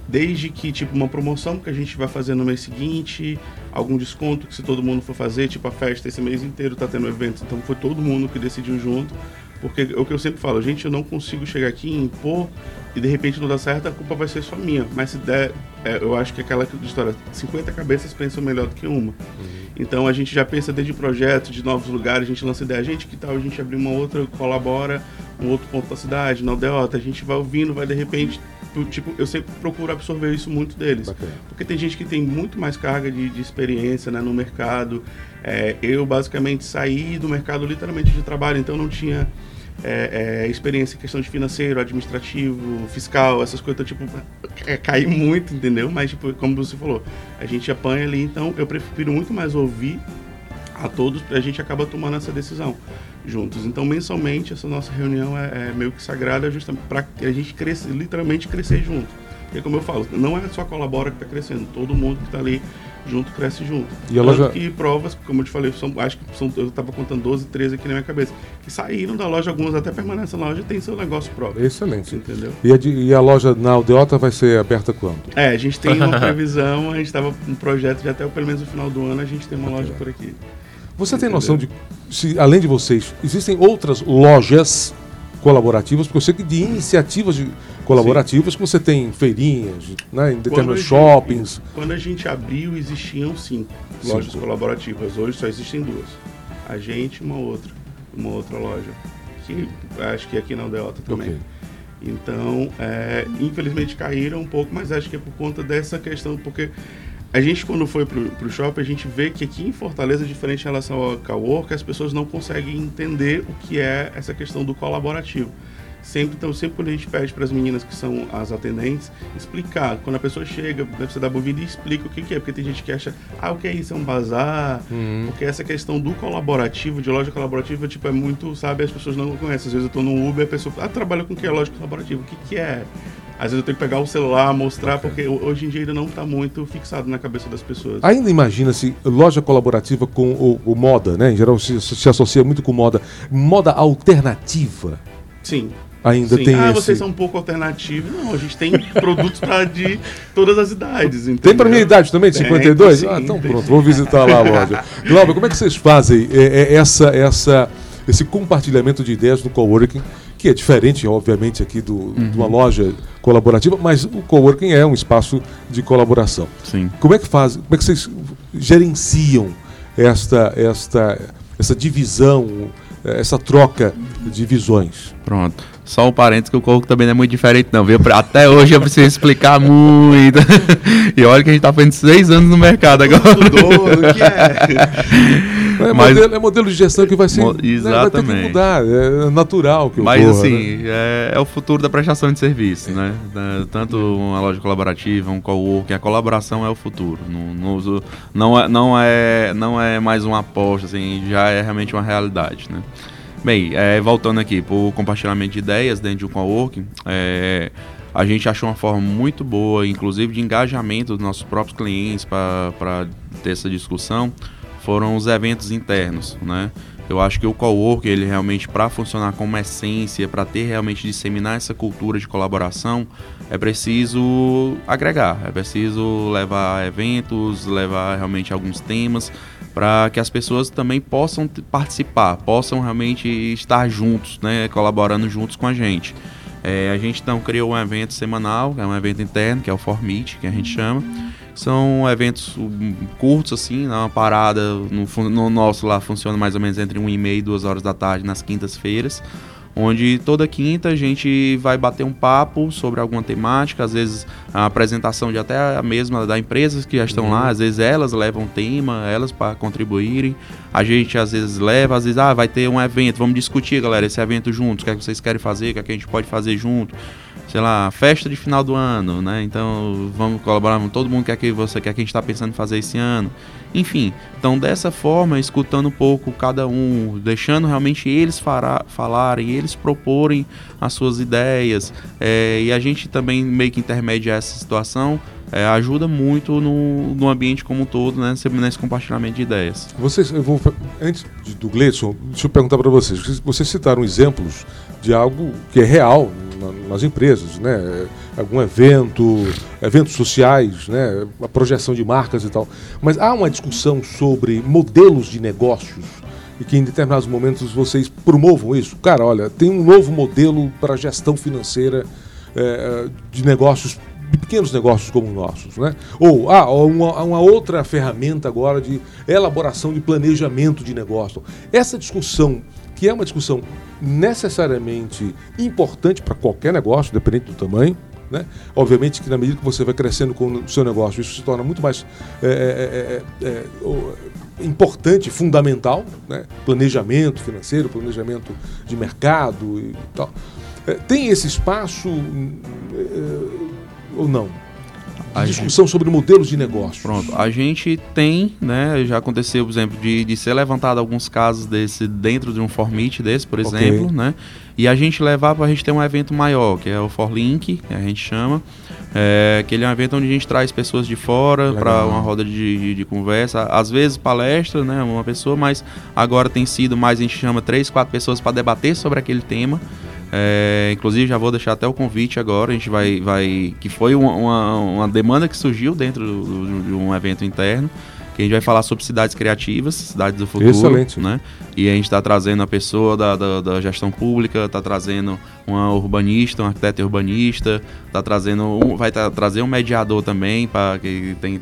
desde que tipo uma promoção que a gente vai fazer no mês seguinte, algum desconto que se todo mundo for fazer, tipo a festa esse mês inteiro tá tendo eventos, então foi todo mundo que decidiu junto. Porque é o que eu sempre falo, gente, eu não consigo chegar aqui e impor e de repente não dá certo, a culpa vai ser só minha. Mas se der, é, eu acho que aquela história, 50 cabeças pensam melhor do que uma. Então a gente já pensa desde projetos, de novos lugares, a gente lança ideia, gente, que tal a gente abrir uma outra, colabora, um outro ponto da cidade, na aldeota, a gente vai ouvindo, vai de repente, tipo, eu sempre procuro absorver isso muito deles. Bacana. Porque tem gente que tem muito mais carga de, de experiência né, no mercado. É, eu basicamente saí do mercado literalmente de trabalho, então não tinha é, é, experiência em questão de financeiro, administrativo, fiscal, essas coisas, então, tipo, é, caí muito, entendeu? Mas, tipo, como você falou, a gente apanha ali, então eu prefiro muito mais ouvir a todos, a gente acaba tomando essa decisão juntos. Então, mensalmente, essa nossa reunião é, é meio que sagrada justamente para a gente crescer, literalmente crescer junto. Porque, como eu falo, não é só colabora que está crescendo, todo mundo que está ali junto cresce junto. E a Tanto loja- que provas, como eu te falei, são, acho que são, eu estava contando 12, 13 aqui na minha cabeça, que saíram da loja, algumas até permanecem na loja e tem seu negócio próprio. Excelente. Entendeu? E a, de- e a loja na Aldeota vai ser aberta quando? É, a gente tem uma previsão, a gente estava um projeto de até pelo menos o final do ano a gente tem uma loja por aqui. Você tem Entendeu? noção de se, além de vocês, existem outras lojas colaborativas? Porque eu sei que de iniciativas de, colaborativas, que você tem feirinhas, né, em Quando determinados gente- shoppings. Quando a gente abriu, existiam cinco Cinco. lojas colaborativas. Hoje só existem duas. A gente e uma outra. Uma outra loja. Que acho que aqui na Aldeota também. Ok. Então, é, infelizmente caíram um pouco, mas acho que é por conta dessa questão, porque a gente quando foi pro, pro shopping, a gente vê que aqui em Fortaleza, diferente em relação ao cowork, as pessoas não conseguem entender o que é essa questão do colaborativo. Sempre, então, sempre quando a gente pede para as meninas que são as atendentes explicar, quando a pessoa chega, deve ser da bovina e explica o que, que é, porque tem gente que acha, ah, o que é isso? É um bazar? Porque essa questão do colaborativo, de loja colaborativa, tipo, é muito, sabe, as pessoas não conhecem. Às vezes eu tô no Uber, a pessoa fala, ah, trabalha com que é loja colaborativa? O que, que é? Às vezes eu tenho que pegar o celular, mostrar, porque ho- hoje em dia ainda não está muito fixado na cabeça das pessoas. Ainda imagina-se loja colaborativa com o, o moda, né? Em geral se, se associa muito com moda. Moda alternativa. Sim. Ainda Sim. tem ah, esse. vocês são um pouco alternativos. Não, a gente tem produtos para de todas as idades. Tem entendeu? para minha idade também, Tem, 52? sim, ah, então tem pronto, vou visitar lá a loja. Glauber, como é que vocês fazem é, é, essa, essa, esse compartilhamento de ideias no coworking, que é diferente, obviamente, aqui do, de uma loja colaborativa, mas o coworking é um espaço de colaboração. Sim. Como é que faz, como é que vocês gerenciam esta, esta, essa divisão, essa troca de visões? Pronto. Só um parênteses que o coco também não é muito diferente, não, viu? Até hoje eu preciso explicar muito. e olha que a gente tá fazendo seis anos no mercado agora. Mudou, o que é? É, Mas- modelo, é modelo de gestão que vai ser. Mo- né, vai Exatamente. mudar, é natural que Mas ocorra, assim, né? é, é o futuro da prestação de serviço, né? Tanto uma loja colaborativa, um coworking, a colaboração é o futuro. Não, não, é, não, é, não é mais uma aposta, assim, já é realmente uma realidade, né? Bem, é, voltando aqui para o compartilhamento de ideias dentro de um coworking, é, a gente achou uma forma muito boa, inclusive de engajamento dos nossos próprios clientes para ter essa discussão, foram os eventos internos, né? Eu acho que o coworking, ele realmente, para funcionar como essência, para ter realmente disseminar essa cultura de colaboração, é preciso agregar, é preciso levar eventos, levar realmente alguns temas, para que as pessoas também possam participar, possam realmente estar juntos, né, colaborando juntos com a gente. É, a gente então criou um evento semanal, que é um evento interno, que é o Formit, que a gente chama. São eventos um, curtos, assim, né, uma parada no, no nosso lá funciona mais ou menos entre 1 e meia e 2 horas da tarde nas quintas-feiras. Onde toda quinta a gente vai bater um papo sobre alguma temática, às vezes a apresentação de até a mesma da empresa que já estão lá, às vezes elas levam tema, elas para contribuírem. A gente às vezes leva, às vezes, ah, vai ter um evento, vamos discutir, galera, esse evento juntos, o que, é que vocês querem fazer, o que, é que a gente pode fazer junto. Sei lá, festa de final do ano, né? Então vamos colaborar com todo mundo, que é que você quer que a gente está pensando em fazer esse ano. Enfim, então dessa forma, escutando um pouco cada um, deixando realmente eles fará, falarem, eles proporem as suas ideias, é, e a gente também meio que intermedia essa situação, é, ajuda muito no, no ambiente como um todo, né, nesse, compartilhamento de ideias. Vocês, eu vou, antes do Gleidson, deixa eu perguntar para vocês. Vocês- citaram exemplos de algo que é real nas empresas, né? Algum evento, eventos sociais, né? A projeção de marcas e tal. Mas há uma discussão sobre modelos de negócios e que em determinados momentos vocês promovam isso. Cara, olha, tem um novo modelo para gestão financeira eh, de negócios de pequenos negócios como os nossos, né? Ou ah, uma, uma outra ferramenta agora de elaboração de planejamento de negócio. Essa discussão, que é uma discussão necessariamente importante para qualquer negócio, dependente do tamanho, né? Obviamente que na medida que você vai crescendo com o seu negócio, isso se torna muito mais é, é, é, é, o- importante, fundamental, né? Planejamento financeiro, planejamento de mercado e tal. É, tem esse espaço hum, é, ou não? A discussão sobre modelos de negócio. Pronto, a gente tem, né? Já aconteceu, por exemplo, de, de ser levantado alguns casos desse dentro de um formite desse, por Ok. exemplo, né? E a gente levar para a gente ter um evento maior, que é o Forlink, que a gente chama. É, que ele é um evento onde a gente traz pessoas de fora para uma roda de, de, de conversa. Às vezes palestra, né? Uma pessoa, mas agora tem sido mais, a gente chama três, quatro pessoas para debater sobre aquele tema. É, inclusive já vou deixar até o convite agora, a gente vai. vai que foi uma, uma, uma demanda que surgiu dentro do- do- de um evento interno. que a gente vai falar sobre cidades criativas, cidades do futuro. Excelente. Né? E a gente está trazendo a pessoa da, da, da gestão pública, está trazendo uma urbanista, um arquiteto urbanista, tá trazendo um, vai tá, trazer um mediador também para que tem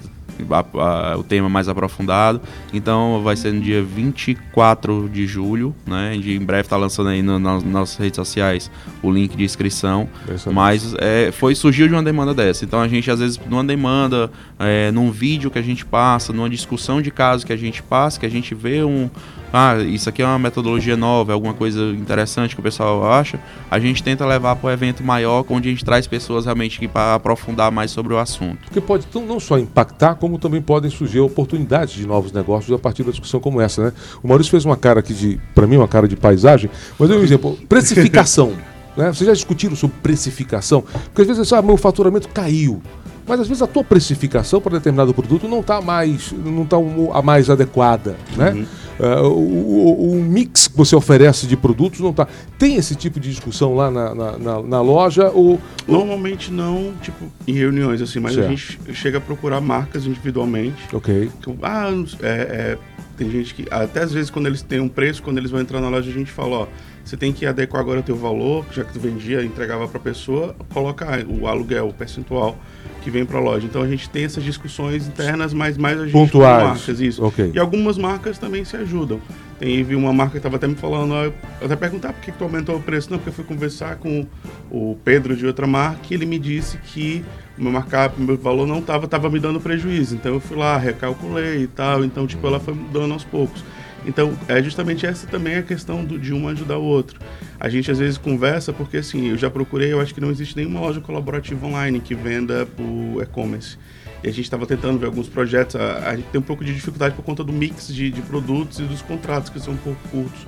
a, a, o tema mais aprofundado. Então vai ser no dia 24 de julho, né? De, em breve está lançando aí no, nas nossas redes sociais o link de inscrição. Mas é, foi surgiu de uma demanda dessa. Então a gente às vezes numa demanda, é, num vídeo que a gente passa, numa discussão de caso que a gente passa, que a gente vê um ah, isso aqui é uma metodologia nova, é alguma coisa interessante que o pessoal acha, a gente tenta levar para o evento maior, onde a gente traz pessoas realmente para aprofundar mais sobre o assunto. Porque pode então, não só impactar, como também podem surgir oportunidades de novos negócios a partir da discussão como essa, né? O Maurício fez uma cara aqui de, para mim, uma cara de paisagem, mas eu um exemplo, precificação. né? Vocês já discutiram sobre precificação? Porque às vezes, ah, meu faturamento caiu. Mas às vezes a tua precificação para determinado produto não está mais, não tá a mais adequada, né? Uhum. Uh, o, o, mix que você oferece de produtos não está. Tem esse tipo de discussão lá na, na, na, na loja? Ou, Normalmente não, tipo, em reuniões, assim, mas certo. a gente chega a procurar marcas individualmente. Ok. Que, ah, é, é, tem gente que. Até às vezes quando eles têm um preço, quando eles vão entrar na loja, a gente fala, ó, você tem que adequar agora o teu valor, já que tu vendia, entregava para a pessoa, coloca o aluguel, o percentual que vem para a loja. Então a gente tem essas discussões internas, mas mais a gente Pontuais. marcas isso. Okay. E algumas marcas também se ajudam. Teve uma marca que estava até me falando, eu até perguntar por que, que tu aumentou o preço. Não, porque eu fui conversar com o Pedro de outra marca e ele me disse que o meu markup, meu valor não estava tava me dando prejuízo. Então eu fui lá, recalculei e tal. Então, tipo, ela foi mudando aos poucos. Então, é justamente essa também a questão do, de um ajudar o outro. A gente às vezes conversa porque, assim, eu já procurei, eu acho que não existe nenhuma loja colaborativa online que venda por e-commerce. E a gente estava tentando ver alguns projetos. A, a, gente tem um pouco de dificuldade por conta do mix de, de produtos e dos contratos, que são um pouco curtos.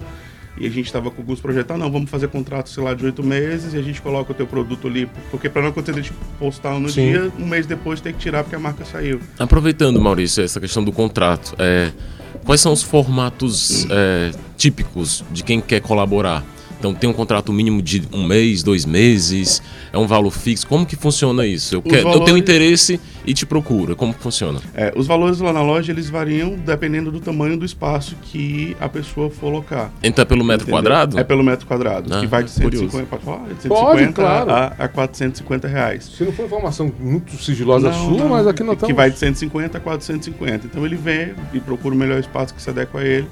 E a gente estava com alguns projetos, ah, não, vamos fazer contrato, sei lá, de oito meses e a gente coloca o teu produto ali, porque para não acontecer de postar no Sim. dia, um mês depois tem que tirar porque a marca saiu. Aproveitando, Maurício, essa questão do contrato, é, Quais são os formatos é, típicos de quem quer colaborar? Então tem um contrato mínimo de um mês, dois meses, é um valor fixo. Como que funciona isso? Eu, quero, valores... eu tenho interesse e te procuro. Como que funciona? É, os valores lá na loja eles variam dependendo do tamanho do espaço que a pessoa for alocar. Então é pelo metro Entendeu? quadrado? É pelo metro quadrado, ah, que vai de 150, pode falar? De 150 pode, claro. a, a 450 reais. Se não for informação muito sigilosa não, sua, não, mas aqui não estamos... Que vai de 150 a 450. Então ele vem e procura o melhor espaço que se adequa a ele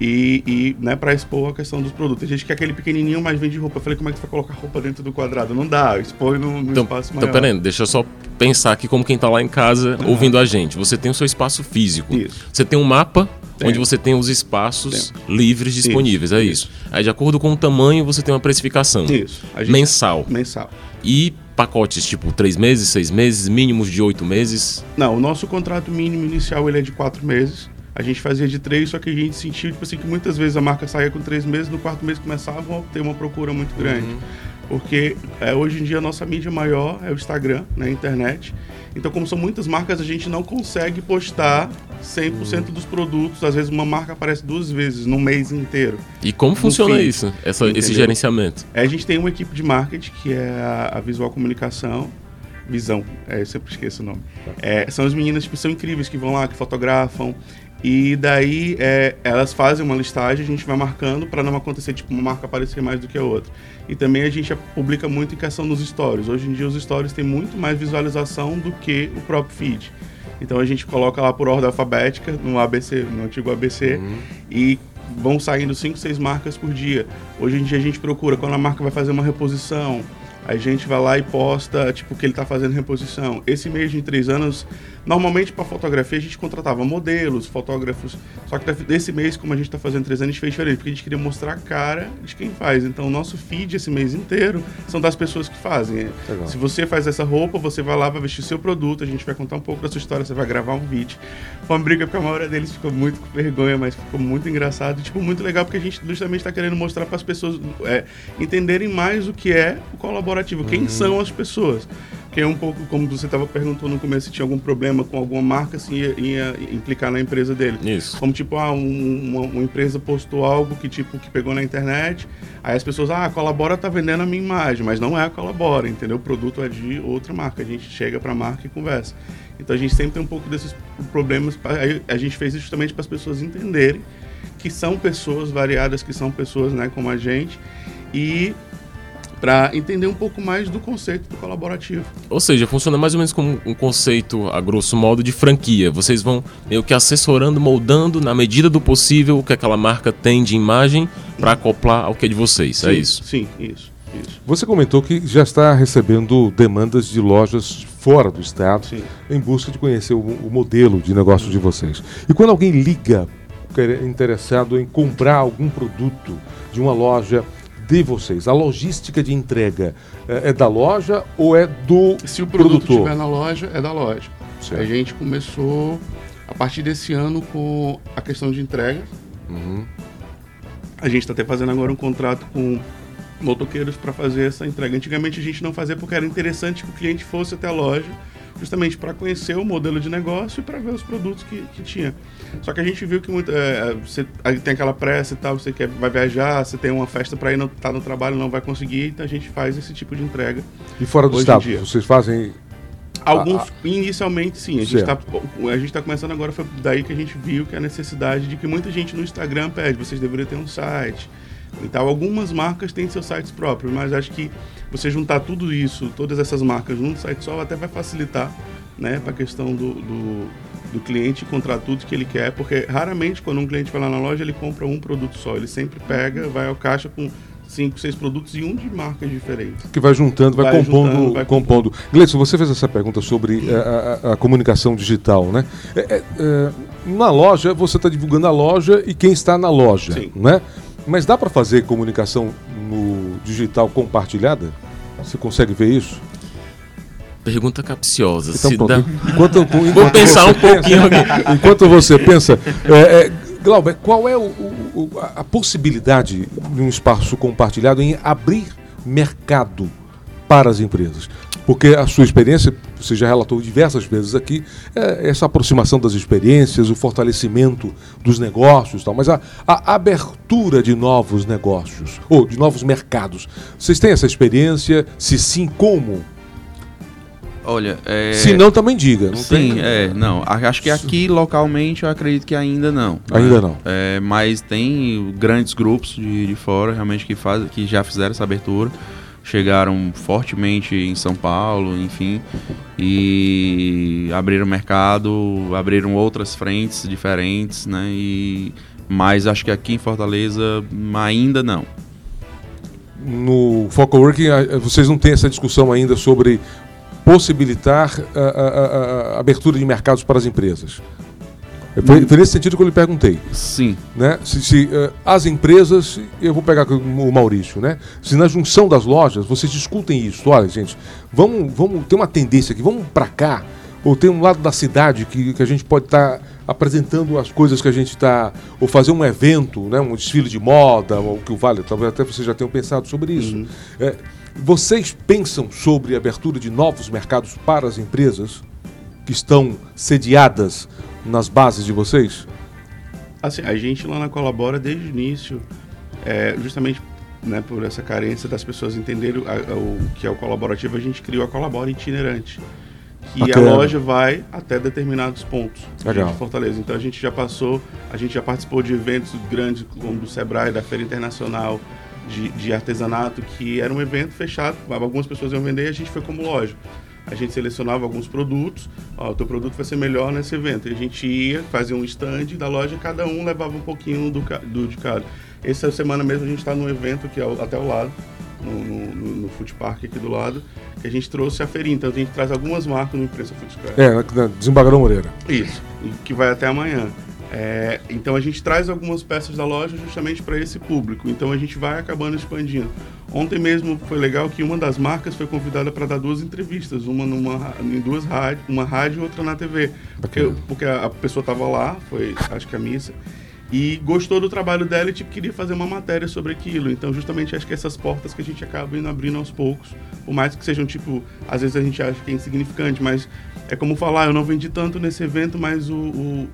e, e né, para expor a questão dos produtos. Tem gente que é aquele pequenininho, mas vende roupa. Eu falei, como é que você vai colocar roupa dentro do quadrado? Não dá, expõe no, no então, espaço maior. Então, peraí, deixa eu só pensar aqui como quem está lá em casa ouvindo a gente. Você tem o seu espaço físico. Isso. Você tem um mapa tem. onde você tem os espaços tem. livres disponíveis, isso, é isso. isso. Aí, de acordo com o tamanho, você tem uma precificação. Isso. Gente... Mensal. Mensal. E pacotes tipo três meses, seis meses, mínimos de oito meses? Não, o nosso contrato mínimo inicial ele é de quatro meses. A gente fazia de três, só que a gente sentiu tipo assim, que muitas vezes a marca saía com três meses, no quarto mês começava a ter uma procura muito grande. Uhum. Porque é, hoje em dia a nossa mídia maior é o Instagram, né, a internet. Então, como são muitas marcas, a gente não consegue postar 100% uhum. dos produtos. Às vezes uma marca aparece duas vezes no mês inteiro. E como funciona feed, isso, essa, esse gerenciamento? É, a gente tem uma equipe de marketing, que é a, a Visual Comunicação, Visão, é, eu sempre esqueço o nome. Tá. É, são as meninas que tipo, são incríveis, que vão lá, que fotografam, e daí é, elas fazem uma listagem, a gente vai marcando para não acontecer tipo uma marca aparecer mais do que a outra. E também a gente publica muito em questão nos stories. Hoje em dia os stories têm muito mais visualização do que o próprio feed. Então a gente coloca lá por ordem alfabética no ABC, no antigo ABC, uhum. e vão saindo 5, 6 marcas por dia. Hoje em dia a gente procura quando a marca vai fazer uma reposição, a gente vai lá e posta, tipo, que ele está fazendo reposição. Esse mês de três anos, normalmente para fotografia a gente contratava modelos, fotógrafos. Só que desse mês, como a gente está fazendo três anos, a gente fez diferente, porque a gente queria mostrar a cara de quem faz. Então, o nosso feed esse mês inteiro são das pessoas que fazem. Legal. Se você faz essa roupa, você vai lá, vai vestir seu produto, a gente vai contar um pouco da sua história, você vai gravar um vídeo. Foi uma briga porque a maioria deles ficou muito com vergonha, mas ficou muito engraçado. E, tipo, muito legal, porque a gente justamente está querendo mostrar para as pessoas é, entenderem mais o que é o colaborativo, quem uhum. são as pessoas. Porque é um pouco como você estava perguntando no começo se tinha algum problema com alguma marca, se ia, ia implicar na empresa dele. Isso. Como tipo, ah, um- uma, uma empresa postou algo que tipo que pegou na internet, aí as pessoas, ah, a Colabora tá vendendo a minha imagem, mas não é a Colabora, entendeu? O produto é de outra marca. A gente chega para a marca e conversa. Então a gente sempre tem um pouco desses problemas. A gente fez isso justamente para as pessoas entenderem que são pessoas variadas, que são pessoas, né, como a gente, e para entender um pouco mais do conceito do colaborativo. Ou seja, funciona mais ou menos como um conceito, a grosso modo, de franquia. Vocês vão meio que assessorando, moldando, na medida do possível, o que aquela marca tem de imagem para acoplar ao que é de vocês. É Sim, isso. Sim, isso, isso. Você comentou que já está recebendo demandas de lojas fora do estado Sim. em busca de conhecer o, o modelo de negócio de vocês. E quando alguém liga quer- interessado em comprar algum produto de uma loja de vocês, a logística de entrega é, é da loja ou é do Se o produto produtor? estiver na loja, é da loja. Certo. A gente começou a partir desse ano com a questão de entrega. Uhum. A gente está até fazendo agora um contrato com motoqueiros para fazer essa entrega. Antigamente a gente não fazia porque era interessante que o cliente fosse até a loja, justamente para conhecer o modelo de negócio e para ver os produtos que, que tinha. Só que a gente viu que muito, é, você aí tem aquela pressa e tal, você quer, vai viajar, você tem uma festa para ir, não tá no trabalho, não vai conseguir, então a gente faz esse tipo de entrega. E fora do estado, vocês fazem Alguns, inicialmente, sim. A gente está Certo. a gente tá começando agora, foi daí que a gente viu que a necessidade de que muita gente no Instagram pede, vocês deveriam ter um site e tal. Algumas marcas têm seus sites próprios, mas acho que você juntar tudo isso, todas essas marcas num site só, até vai facilitar, né, para a questão do, do, do cliente encontrar tudo que ele quer, porque raramente quando um cliente vai lá na loja, ele compra um produto só. Ele sempre pega, vai ao caixa com cinco, seis produtos e um de marcas diferentes. que vai juntando, vai, Vai compondo. juntando, vai compondo. Gleison, você fez essa pergunta sobre eh, a, a- a comunicação digital, né? É, é, é, na loja, você está divulgando a loja e quem está na loja, Sim. né? Mas dá para fazer comunicação no digital compartilhada? Você consegue ver isso? Pergunta capciosa. Então, dá... Enquanto, enquanto Vou pensar um pouquinho aqui. Enquanto você pensa, é, é, Glauber, qual é o- o- a possibilidade de um espaço compartilhado em abrir mercado para as empresas? Porque a sua experiência, você já relatou diversas vezes aqui, é essa aproximação das experiências, o fortalecimento dos negócios e tal, mas a, a abertura de novos negócios, ou de novos mercados. Vocês têm essa experiência? Se sim, como? Olha, é... Se não, também diga. Não Sim, tem... é, não. Acho que aqui localmente eu acredito que ainda não. né? Ainda não. É, mas tem grandes grupos de, de fora realmente que, faz, que já fizeram essa abertura. Chegaram fortemente em São Paulo, enfim, e abriram mercado, abriram outras frentes diferentes, né? E, mas acho que aqui em Fortaleza ainda não. no Focal Working, vocês não têm essa discussão ainda sobre possibilitar a, a- a- a abertura de mercados para as empresas. Foi, foi nesse sentido que eu lhe perguntei. Sim, Né? Se, se, eh, as empresas, eu vou pegar o Maurício, né? se na junção das lojas vocês discutem isso, olha gente, vamos, vamos ter uma tendência aqui, vamos para cá, ou tem um lado da cidade que, que a gente pode estar apresentando as coisas que a gente está, ou fazer um evento, né? um desfile de moda, ou o que o vale, talvez até vocês já tenham pensado sobre isso. Eh, vocês pensam sobre a abertura de novos mercados para as empresas que estão sediadas nas bases de vocês? Assim, a gente lá na Colabora, desde o início, é, justamente né, por essa carência das pessoas entenderem a- a- o que é o colaborativo, a gente criou a Colabora itinerante. Que a loja vai até determinados pontos Legal. de Fortaleza. Então a gente já passou, a gente já participou de eventos grandes como do Sebrae, da Feira Internacional de, de Artesanato, que era um evento fechado, algumas pessoas iam vender e a gente foi como loja. A gente selecionava alguns produtos, ó, o teu produto vai ser melhor nesse evento. E a gente ia, fazia um stand da loja, cada um levava um pouquinho do, do de cada. Essa semana mesmo a gente está num evento que é até o lado, no, no, no, Food Park aqui do lado, que a gente trouxe a feirinha. Então a gente traz algumas marcas no Imprensa Food Square. É, na, Desembargador Moreira. Isso, e que vai até amanhã. É, então a gente traz algumas peças da loja justamente para esse público. Então a gente vai acabando expandindo. Ontem mesmo foi legal que uma das marcas foi convidada para dar duas entrevistas, uma numa, em duas rádios, uma rádio e outra na TV. Porque, porque a, a pessoa estava lá, foi acho que a missa, e gostou do trabalho dela e tipo, queria fazer uma matéria sobre aquilo. Então, justamente acho que essas portas que a gente acaba indo abrindo aos poucos, por mais que sejam tipo, às vezes a gente acha que é insignificante, mas é como falar, eu não vendi tanto nesse evento, mas o, o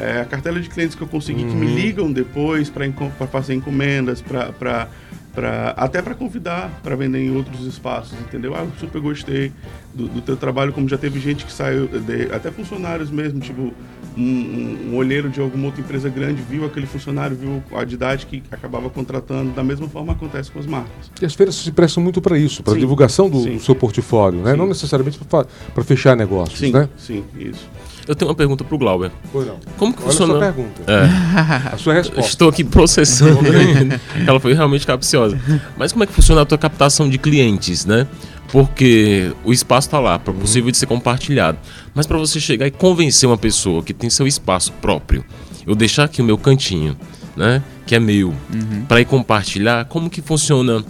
é, a cartela de clientes que eu consegui uhum. que me uhum. ligam depois para fazer encomendas, para Pra, até para convidar para vender em outros espaços, entendeu? Ah, eu super gostei do, do teu trabalho, como já teve gente que saiu, de, até funcionários mesmo, tipo, um, um, olheiro de alguma outra empresa grande viu aquele funcionário, viu a Didade que acabava contratando, da mesma forma acontece com as marcas. E as feiras se prestam muito para isso, para divulgação do, do, seu portfólio, né? Não necessariamente para fechar negócios, sim, né? Sim, isso. Eu tenho uma pergunta para o Glauber. Pois não. Como que Olha funciona? A sua pergunta. É. a sua resposta. Estou aqui processando. Ela foi realmente capciosa. Mas como é que funciona a tua captação de clientes, né? Porque o espaço está lá, é possível de ser compartilhado. Mas para você chegar e convencer uma pessoa que tem seu espaço próprio, eu deixar aqui o meu cantinho, né? Que é meu, uhum. para ir compartilhar, como que funciona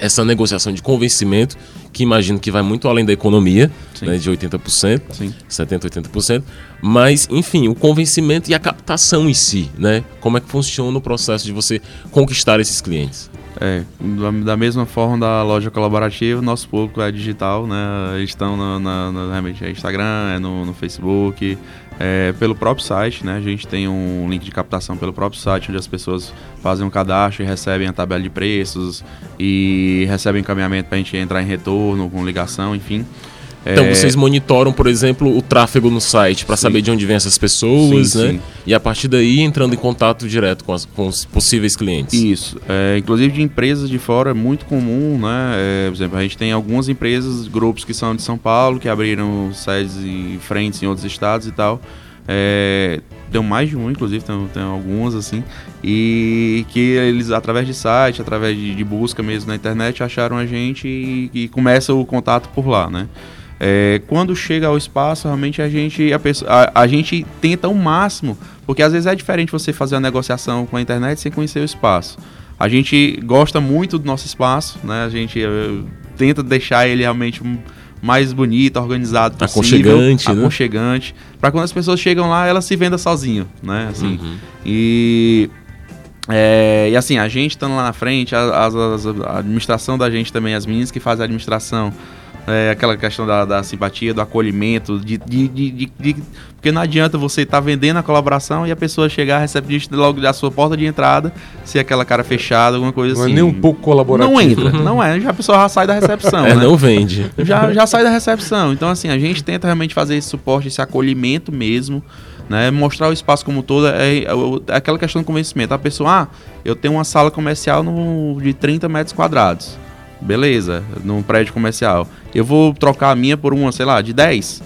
essa negociação de convencimento que imagino que vai muito além da economia, né, de 80%, Sim. 70%, 80%, mas, enfim, o convencimento e a captação em si, né? Como é que funciona o processo de você conquistar esses clientes? É, da mesma forma da loja colaborativa, nosso público é digital, né? Estão na, na, na realmente é Instagram, é no, no Facebook, é, pelo próprio site, né? A gente tem um link de captação pelo próprio site, onde as pessoas fazem um cadastro e recebem a tabela de preços e recebem encaminhamento para a gente entrar em retorno, com ligação, enfim. Então é... vocês monitoram, por exemplo, o tráfego no site para saber de onde vêm essas pessoas, sim, né? Sim. E a partir daí entrando em contato direto com, as, com os possíveis clientes. Isso. É, inclusive de empresas de fora é muito comum, né? É, por exemplo, a gente tem algumas empresas, grupos que são de São Paulo, que abriram sedes e frentes em outros estados e tal. É, deu mais de um, inclusive, tem, tem algumas assim, e que eles, através de site, através de, de busca mesmo na internet, acharam a gente e, e começa o contato por lá, né? É, quando chega ao espaço, realmente a gente, a, pessoa, a, a, gente tenta o máximo, porque às vezes é diferente você fazer a negociação com a internet sem conhecer o espaço. A gente gosta muito do nosso espaço, né? A gente uh, tenta deixar ele realmente mais bonito, organizado possível, aconchegante, né? aconchegante, para quando as pessoas chegam lá, elas se vendam sozinho, né? Assim, uhum. e é, e assim, a gente estando lá na frente, a, a, a, administração da gente também, as meninas que fazem a administração, é, aquela questão da, da, simpatia, do acolhimento, de, de, de, de, porque não adianta você estar tá vendendo a colaboração e a pessoa chegar, recebe logo da sua porta de entrada, ser aquela cara fechada, alguma coisa não assim. Não é nem um pouco colaborativo. Não entra, não é. Já a pessoa já sai da recepção. é, né? não vende. Já, já sai da recepção. Então, assim, a gente tenta realmente fazer esse suporte, esse acolhimento mesmo. Né, mostrar o espaço como todo é, é, é, aquela questão do convencimento. A pessoa, ah, eu tenho uma sala comercial no, de 30 metros quadrados. Beleza, num prédio comercial. Eu vou trocar a minha por uma, sei lá, de 10.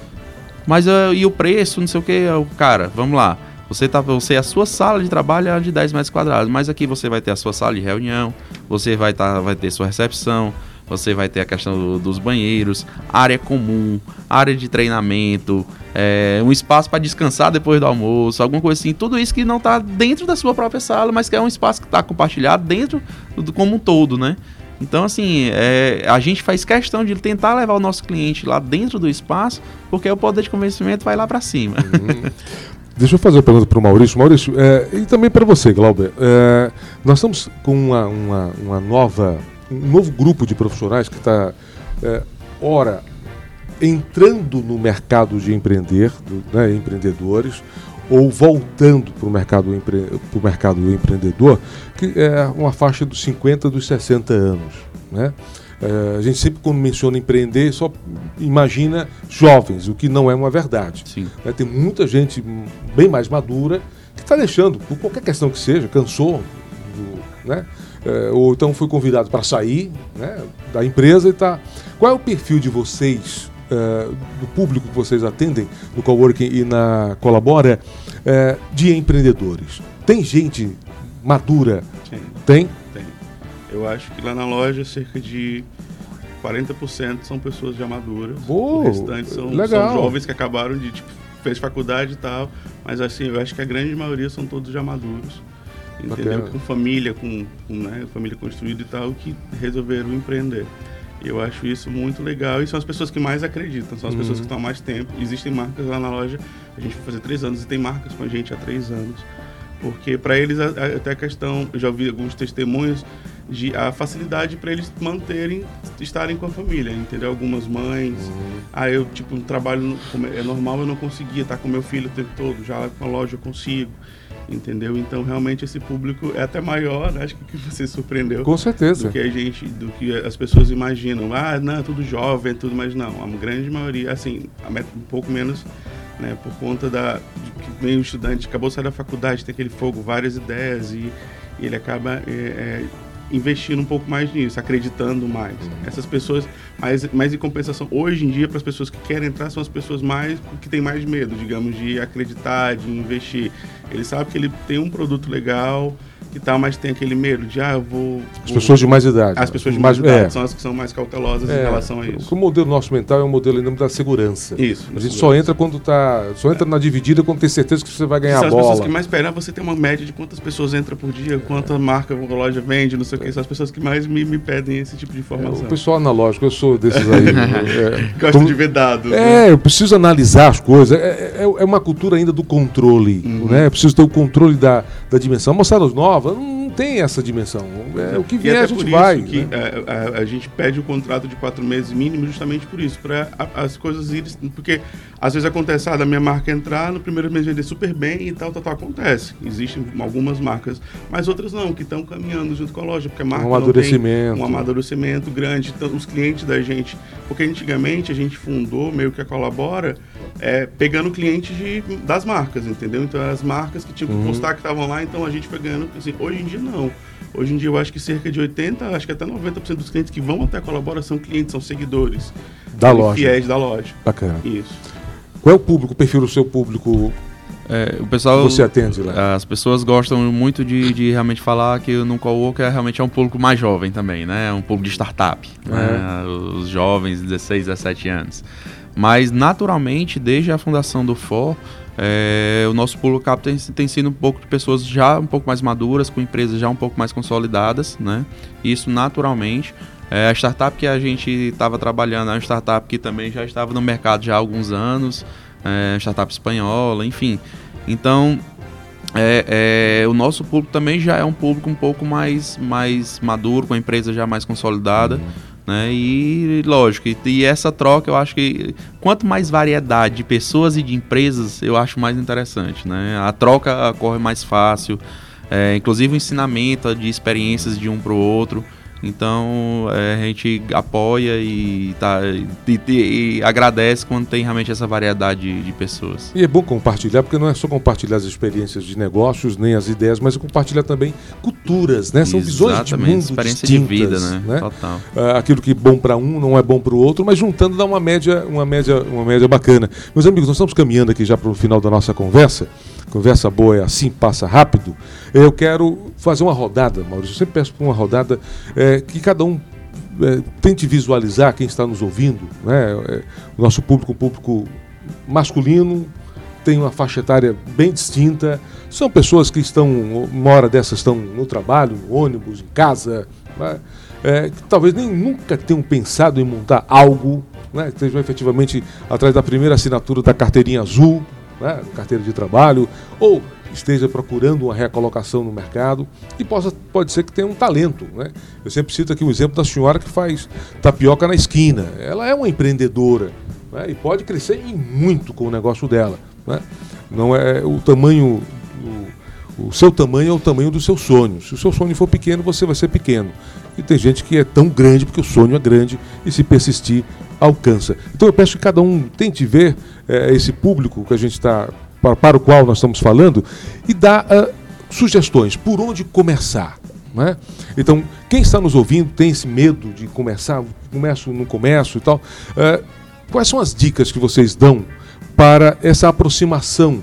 Mas uh, e o preço, não sei o que, cara, vamos lá. Você tá, você a sua sala de trabalho é de 10 metros quadrados, mas aqui você vai ter a sua sala de reunião, você vai tá, vai ter sua recepção, você vai ter a questão do, dos banheiros, área comum, área de treinamento, é, um espaço para descansar depois do almoço, alguma coisa assim. Tudo isso que não está dentro da sua própria sala, mas que é um espaço que está compartilhado dentro do como um todo, né? Então, assim, é, a gente faz questão de tentar levar o nosso cliente lá dentro do espaço, porque o poder de convencimento vai lá para cima. Uhum. Deixa eu fazer uma pergunta para o Maurício. Maurício, é, e também para você, Glauber. É, nós estamos com uma, uma, uma, nova, um novo grupo de profissionais que está, é, ora, entrando no mercado de empreender, do, né, empreendedores, ou voltando para o mercado, empre... mercado empreendedor, que é uma faixa dos 50 dos 60 anos. Né? É, a gente sempre, quando menciona empreender, só imagina jovens, o que não é uma verdade. Né? Tem muita gente bem mais madura que está deixando, por qualquer questão que seja, cansou, do, né? É, ou então foi convidado para sair né, da empresa e está. Qual é o perfil de vocês uh, do público que vocês atendem no coworking e na Colabora uh, de empreendedores? Tem gente madura? Sim. Tem? Tem. Eu acho que lá na loja cerca de 40% são pessoas já maduras. Boa, o restante são, são, jovens que acabaram de, tipo, fez faculdade e tal. Mas assim, eu acho que a grande maioria são todos já maduros. Entendeu? Bacana. Com família, com, com né, família construída e tal, que resolveram empreender. Eu acho isso muito legal e são as pessoas que mais acreditam, são as uhum. pessoas que estão há mais tempo. Existem marcas lá na loja, a gente vai fazer três anos e tem marcas com a gente há três anos. Porque para eles, até a questão, eu já ouvi alguns testemunhos de a facilidade para eles manterem, estarem com a família, entendeu? Algumas mães, uhum. ah, eu, tipo, um trabalho é normal, eu não conseguia estar com meu filho o tempo todo, já com a loja eu consigo entendeu? Então realmente esse público é até maior, né? acho que você surpreendeu. Com certeza. Do que a gente, do que as pessoas imaginam. Ah, não, é tudo jovem, tudo, mas não, a grande maioria, assim, um pouco menos, né? Por conta da de que meio estudante acabou de sair da faculdade, tem aquele fogo, várias ideias e, e ele acaba é, é, investindo um pouco mais nisso, acreditando mais. Uhum. Essas pessoas, mas, mas em compensação, hoje em dia, para as pessoas que querem entrar, são as pessoas mais que têm mais medo, digamos, de acreditar, de investir. Ele sabe que ele tem um produto legal, e tal, mas tem aquele medo de, ah, eu vou. As pessoas de mais idade. As pessoas de mais, mais idade é. são as que são mais cautelosas é. em relação a isso. O modelo nosso mental é um modelo ainda da segurança. Isso. A gente só entra quando tá. Só entra na dividida quando tem certeza que você vai ganhar são a bola. As pessoas que mais esperam, você tem uma média de quantas pessoas entram por dia, quanta marca a loja vende, não sei o que. São as pessoas que mais me, me pedem esse tipo de informação. É, o pessoal analógico, eu sou desses aí. é, Gosta como, de ver dados. É, né? eu preciso analisar as coisas. É, é, é uma cultura ainda do controle. Uhum. Né? Eu preciso ter o controle da, da dimensão. A moçada nova não tem essa dimensão. É, o que vier a gente vai. Que, né? a, é, a, a, gente pede o contrato de quatro meses mínimo justamente por isso, para as coisas irem. Porque às vezes acontece, ah, da minha marca entrar, no primeiro mês vender super bem e tal, tal, tal. Acontece. Existem algumas marcas, mas outras não, que estão caminhando junto com a loja, porque a marca um amadurecimento. um amadurecimento grande. Então, os clientes da gente. Porque antigamente a gente fundou, meio que a colabora, é, pegando clientes de, das marcas, entendeu? Então, as marcas que tinham que uhum. postar que estavam lá, então a gente foi ganhando. Assim, hoje em dia não. Hoje em dia eu acho que cerca de 80, acho que até 90% dos clientes que vão até a Colabora são clientes, são seguidores. Da loja. Fiéis da loja. Bacana. Isso. Qual é o público, o perfil do seu público é, o pessoal, você atende lá? As pessoas gostam muito de, de realmente falar que no Cowork é realmente é um público mais jovem também, né? É um público de startup, é. né? Os jovens, 16, 17 anos. Mas naturalmente, desde a fundação do FOR, é, o nosso público cap tem, tem, sido um pouco de pessoas já um pouco mais maduras, com empresas já um pouco mais consolidadas, né? Isso naturalmente. É, a startup que a gente estava trabalhando é uma startup que também já estava no mercado já há alguns anos, é, startup espanhola, enfim. Então, é, é, o nosso público também já é um público um pouco mais, mais maduro, com a empresa já mais consolidada. Uhum. Né? E lógico, e, essa troca eu acho que quanto mais variedade de pessoas e de empresas, eu acho mais interessante. Né? A troca ocorre mais fácil, é, inclusive o ensinamento de experiências de um para o outro. Então é, a gente apoia e, tá, e, e, agradece quando tem realmente essa variedade de, pessoas. E é bom compartilhar, porque não é só compartilhar as experiências de negócios, nem as ideias, mas é compartilhar também culturas, né? São visões de mundo experiência distintas, de vida, né? né? Total. Ah, aquilo que é bom para um não é bom para o outro, mas juntando dá uma média, uma média, uma média bacana. Meus amigos, nós estamos caminhando aqui já para o final da nossa conversa. Conversa boa é assim, passa rápido. Eu quero fazer uma rodada, Maurício. Eu sempre peço para uma rodada é, que cada um é, tente visualizar quem está nos ouvindo. Né? É, o nosso público, um público masculino, tem uma faixa etária bem distinta. São pessoas que estão, uma hora dessas estão no trabalho, no ônibus, em casa, né? é, que talvez nem nunca tenham pensado em montar algo, né? estejam efetivamente atrás da primeira assinatura da carteirinha azul né, carteira de trabalho, ou esteja procurando uma recolocação no mercado e possa, pode ser que tenha um talento. Né? Eu sempre cito aqui o exemplo da senhora que faz tapioca na esquina. Ela é uma empreendedora né? e pode crescer muito com o negócio dela. Né? Não é o tamanho. O, o seu tamanho é o tamanho do seu sonho. Se o seu sonho for pequeno, você vai ser pequeno. E tem gente que é tão grande porque o sonho é grande e se persistir alcança. Então eu peço que cada um tente ver é, esse público que a gente está para, para, o qual nós estamos falando e dar uh, sugestões por onde começar. Né? Então, quem está nos ouvindo tem esse medo de começar, começo, não começo e tal. Uh, quais são as dicas que vocês dão para essa aproximação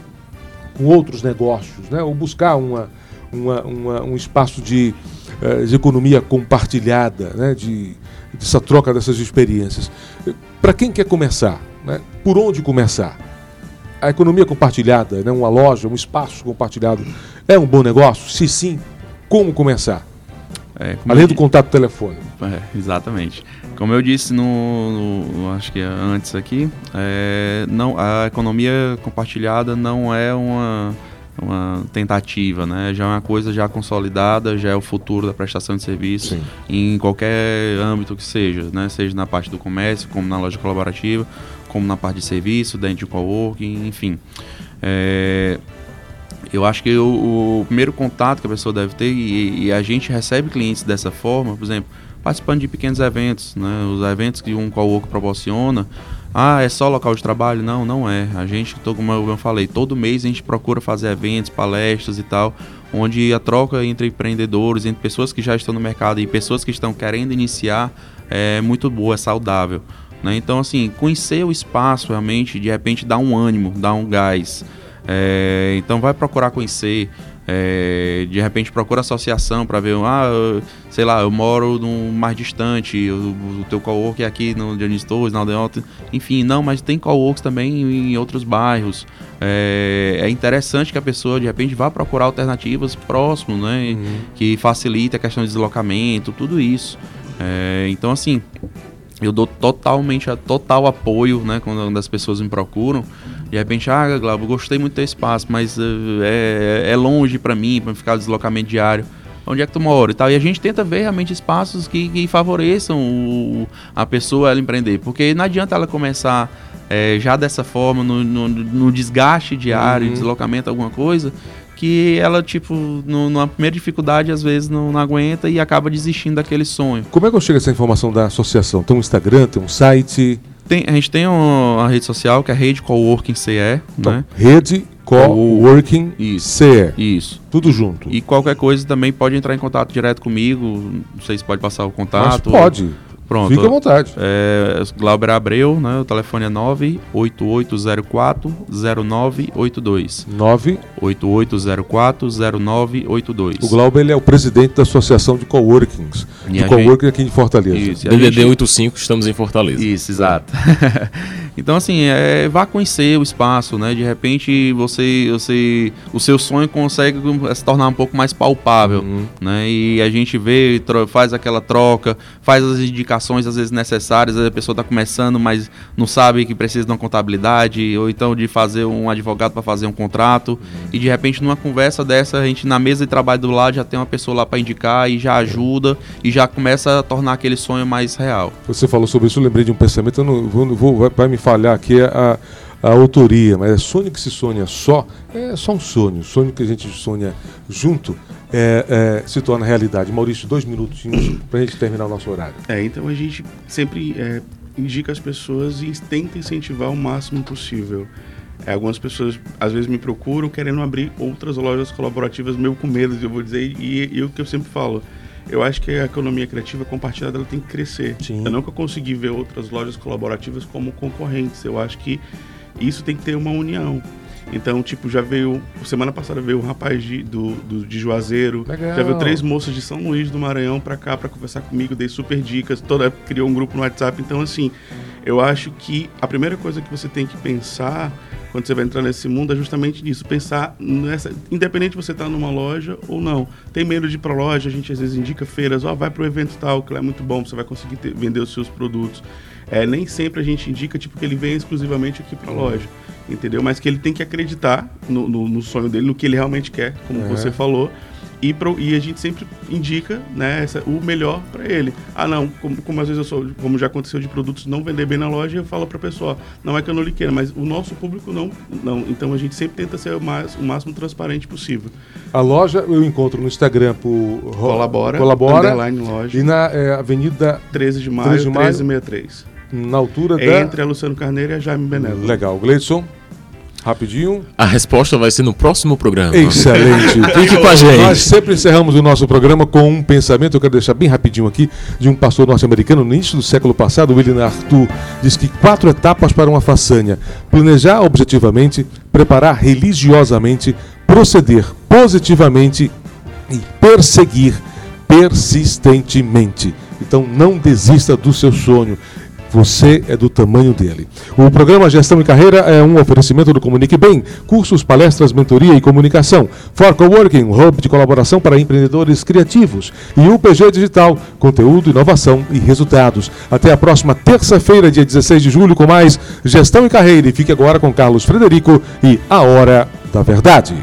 com outros negócios, né? ou buscar uma, uma, uma um espaço de, uh, de economia compartilhada, né? de, dessa troca dessas experiências. Para quem quer começar, né? por onde começar? A economia compartilhada, né? uma loja, um espaço compartilhado, é um bom negócio? Se sim, como começar? É, como Além do contato telefônico. É, exatamente. Como eu disse no, no acho que antes aqui, é, não, a economia compartilhada não é uma uma tentativa, né? Já é uma coisa já consolidada, já é o futuro da prestação de serviço Sim. em qualquer âmbito que seja, né? Seja na parte do comércio, como na loja colaborativa, como na parte de serviço, dentro de coworking, enfim. É, eu acho que o, o primeiro contato que a pessoa deve ter, e, e a gente recebe clientes dessa forma, por exemplo, participando de pequenos eventos, né? Os eventos que um cowork proporciona, ah, é só local de trabalho? Não, não é. A gente, como eu falei, todo mês a gente procura fazer eventos, palestras e tal, onde a troca entre empreendedores, entre pessoas que já estão no mercado e pessoas que estão querendo iniciar é muito boa, é saudável. Né? Então, assim, conhecer o espaço realmente, de repente, dá um ânimo, dá um gás. É, então, vai procurar conhecer. é, de repente procura associação para ver, ah, eu- sei lá, eu moro num mais distante, o, o teu cowork é aqui no Dionísio Torres, na Aldeota, enfim, não, mas tem coworks também em outros bairros. É, é interessante que a pessoa de repente vá procurar alternativas próximo, né, que facilite a questão de deslocamento, tudo isso. É, então assim, eu dou totalmente total apoio, né, quando as pessoas me procuram. De repente, ah, Glauber, gostei muito do teu espaço, mas eh, é, é longe para mim, para ficar deslocamento diário. Onde é que tu mora e tal? E a gente tenta ver realmente espaços que, que favoreçam o- a pessoa ela empreender. Porque não adianta ela começar eh, já dessa forma, no, no- no desgaste diário, Uhum. deslocamento, alguma coisa, que ela, tipo, no, numa primeira dificuldade, às vezes não, não aguenta e acaba desistindo daquele sonho. Como é que eu chego a essa informação da associação? Tem um Instagram, tem um site? Tem- a gente tem uma, rede social que é a Rede Coworking CE, Então, né? Rede Coworking Isso. CE. Isso. Tudo junto. E qualquer coisa também pode entrar em contato direto comigo. Não sei se pode passar o Mas contato. pode. Pronto. Fica à vontade. É, Glauber Abreu, né? O telefone é 98804 0982. 9. 8804 0982. O Glauber ele é o presidente da Associação de Coworkings. E De Coworking aqui em Fortaleza. Isso, DDD gente- 85, estamos em Fortaleza. Isso, exato. então, assim, é, vá conhecer o espaço, né? De repente, você, você, o seu sonho consegue se tornar um pouco mais palpável, né? E a gente vê, faz aquela troca, faz as indicações às vezes necessárias. Às vezes a pessoa está começando, mas não sabe que precisa de uma contabilidade, ou então de fazer um advogado para fazer um contrato. E de repente, numa conversa dessa, a gente na mesa de trabalho do lado já tem uma pessoa lá para indicar e já ajuda e já começa a tornar aquele sonho mais real. Você falou sobre isso, eu lembrei de um pensamento, eu não vou, vou- vai, vai me falhar aqui a, a autoria, mas é sonho que se sonha só, é só um sonho. Sonho que a gente sonha junto é, é, se torna realidade. Maurício, dois minutinhos para a gente terminar o nosso horário. É, então a gente sempre é, indica as pessoas e tenta incentivar o máximo possível. É, algumas pessoas às vezes me procuram querendo abrir outras lojas colaborativas, meio com medo, eu vou dizer, e, e o que eu sempre falo. Eu acho que a economia criativa compartilhada ela tem que crescer. Sim. Eu nunca consegui ver outras lojas colaborativas como concorrentes. Eu acho que isso tem que ter uma união. Então, tipo, já veio. Semana passada veio um rapaz de, do, do- de Juazeiro. Legal. Já veio três moças de São Luís do Maranhão pra cá pra conversar comigo, dei super dicas. Toda época criou um grupo no WhatsApp. Então, assim, eu acho que a primeira coisa que você tem que pensar quando você vai entrar nesse mundo é justamente nisso. Pensar nessa. Independente de você estar numa loja ou não. Tem medo de ir pra loja, a gente às vezes indica feiras, ó, vai pro evento tal, que lá é muito bom, você vai conseguir ter- vender os seus produtos. É, nem sempre a gente indica tipo, que ele venha exclusivamente aqui pra loja. Entendeu? Mas que ele tem que acreditar no, no- no sonho dele, no que ele realmente quer, como É. você falou. E, pro- e a gente sempre indica né, essa- o melhor para ele. Ah, não, como, como às vezes eu sou, como já aconteceu de produtos não vender bem na loja, eu falo para a pessoa, não é que eu não lhe queira, mas o nosso público não, não. Então a gente sempre tenta ser o, mais, o máximo transparente possível. A loja eu encontro no Instagram por Colabora, colabora loja, e na é, Avenida 13 de maio, 13 de maio. 1363. na altura É da entre a Luciano Carneiro e a Jaime Benévolo. Legal, Gleidson. Rapidinho. A resposta vai ser no próximo programa. Excelente. Fique com a gente. Nós sempre encerramos o nosso programa com um pensamento, eu quero deixar bem rapidinho aqui, de um pastor norte-americano no início do século passado, William Arthur, diz que quatro etapas para uma façanha: planejar objetivamente, preparar religiosamente, proceder positivamente e perseguir persistentemente. Então não desista do seu sonho. Você é do tamanho dele. O programa Gestão e Carreira é um oferecimento do Comunique Bem, cursos, palestras, mentoria e comunicação. For Coworking, um hub de colaboração para empreendedores criativos. E UPG Digital, conteúdo, inovação e resultados. Até a próxima terça-feira, dia 16 de julho, com mais Gestão e Carreira. E fique agora com Carlos Frederico e A Hora da Verdade.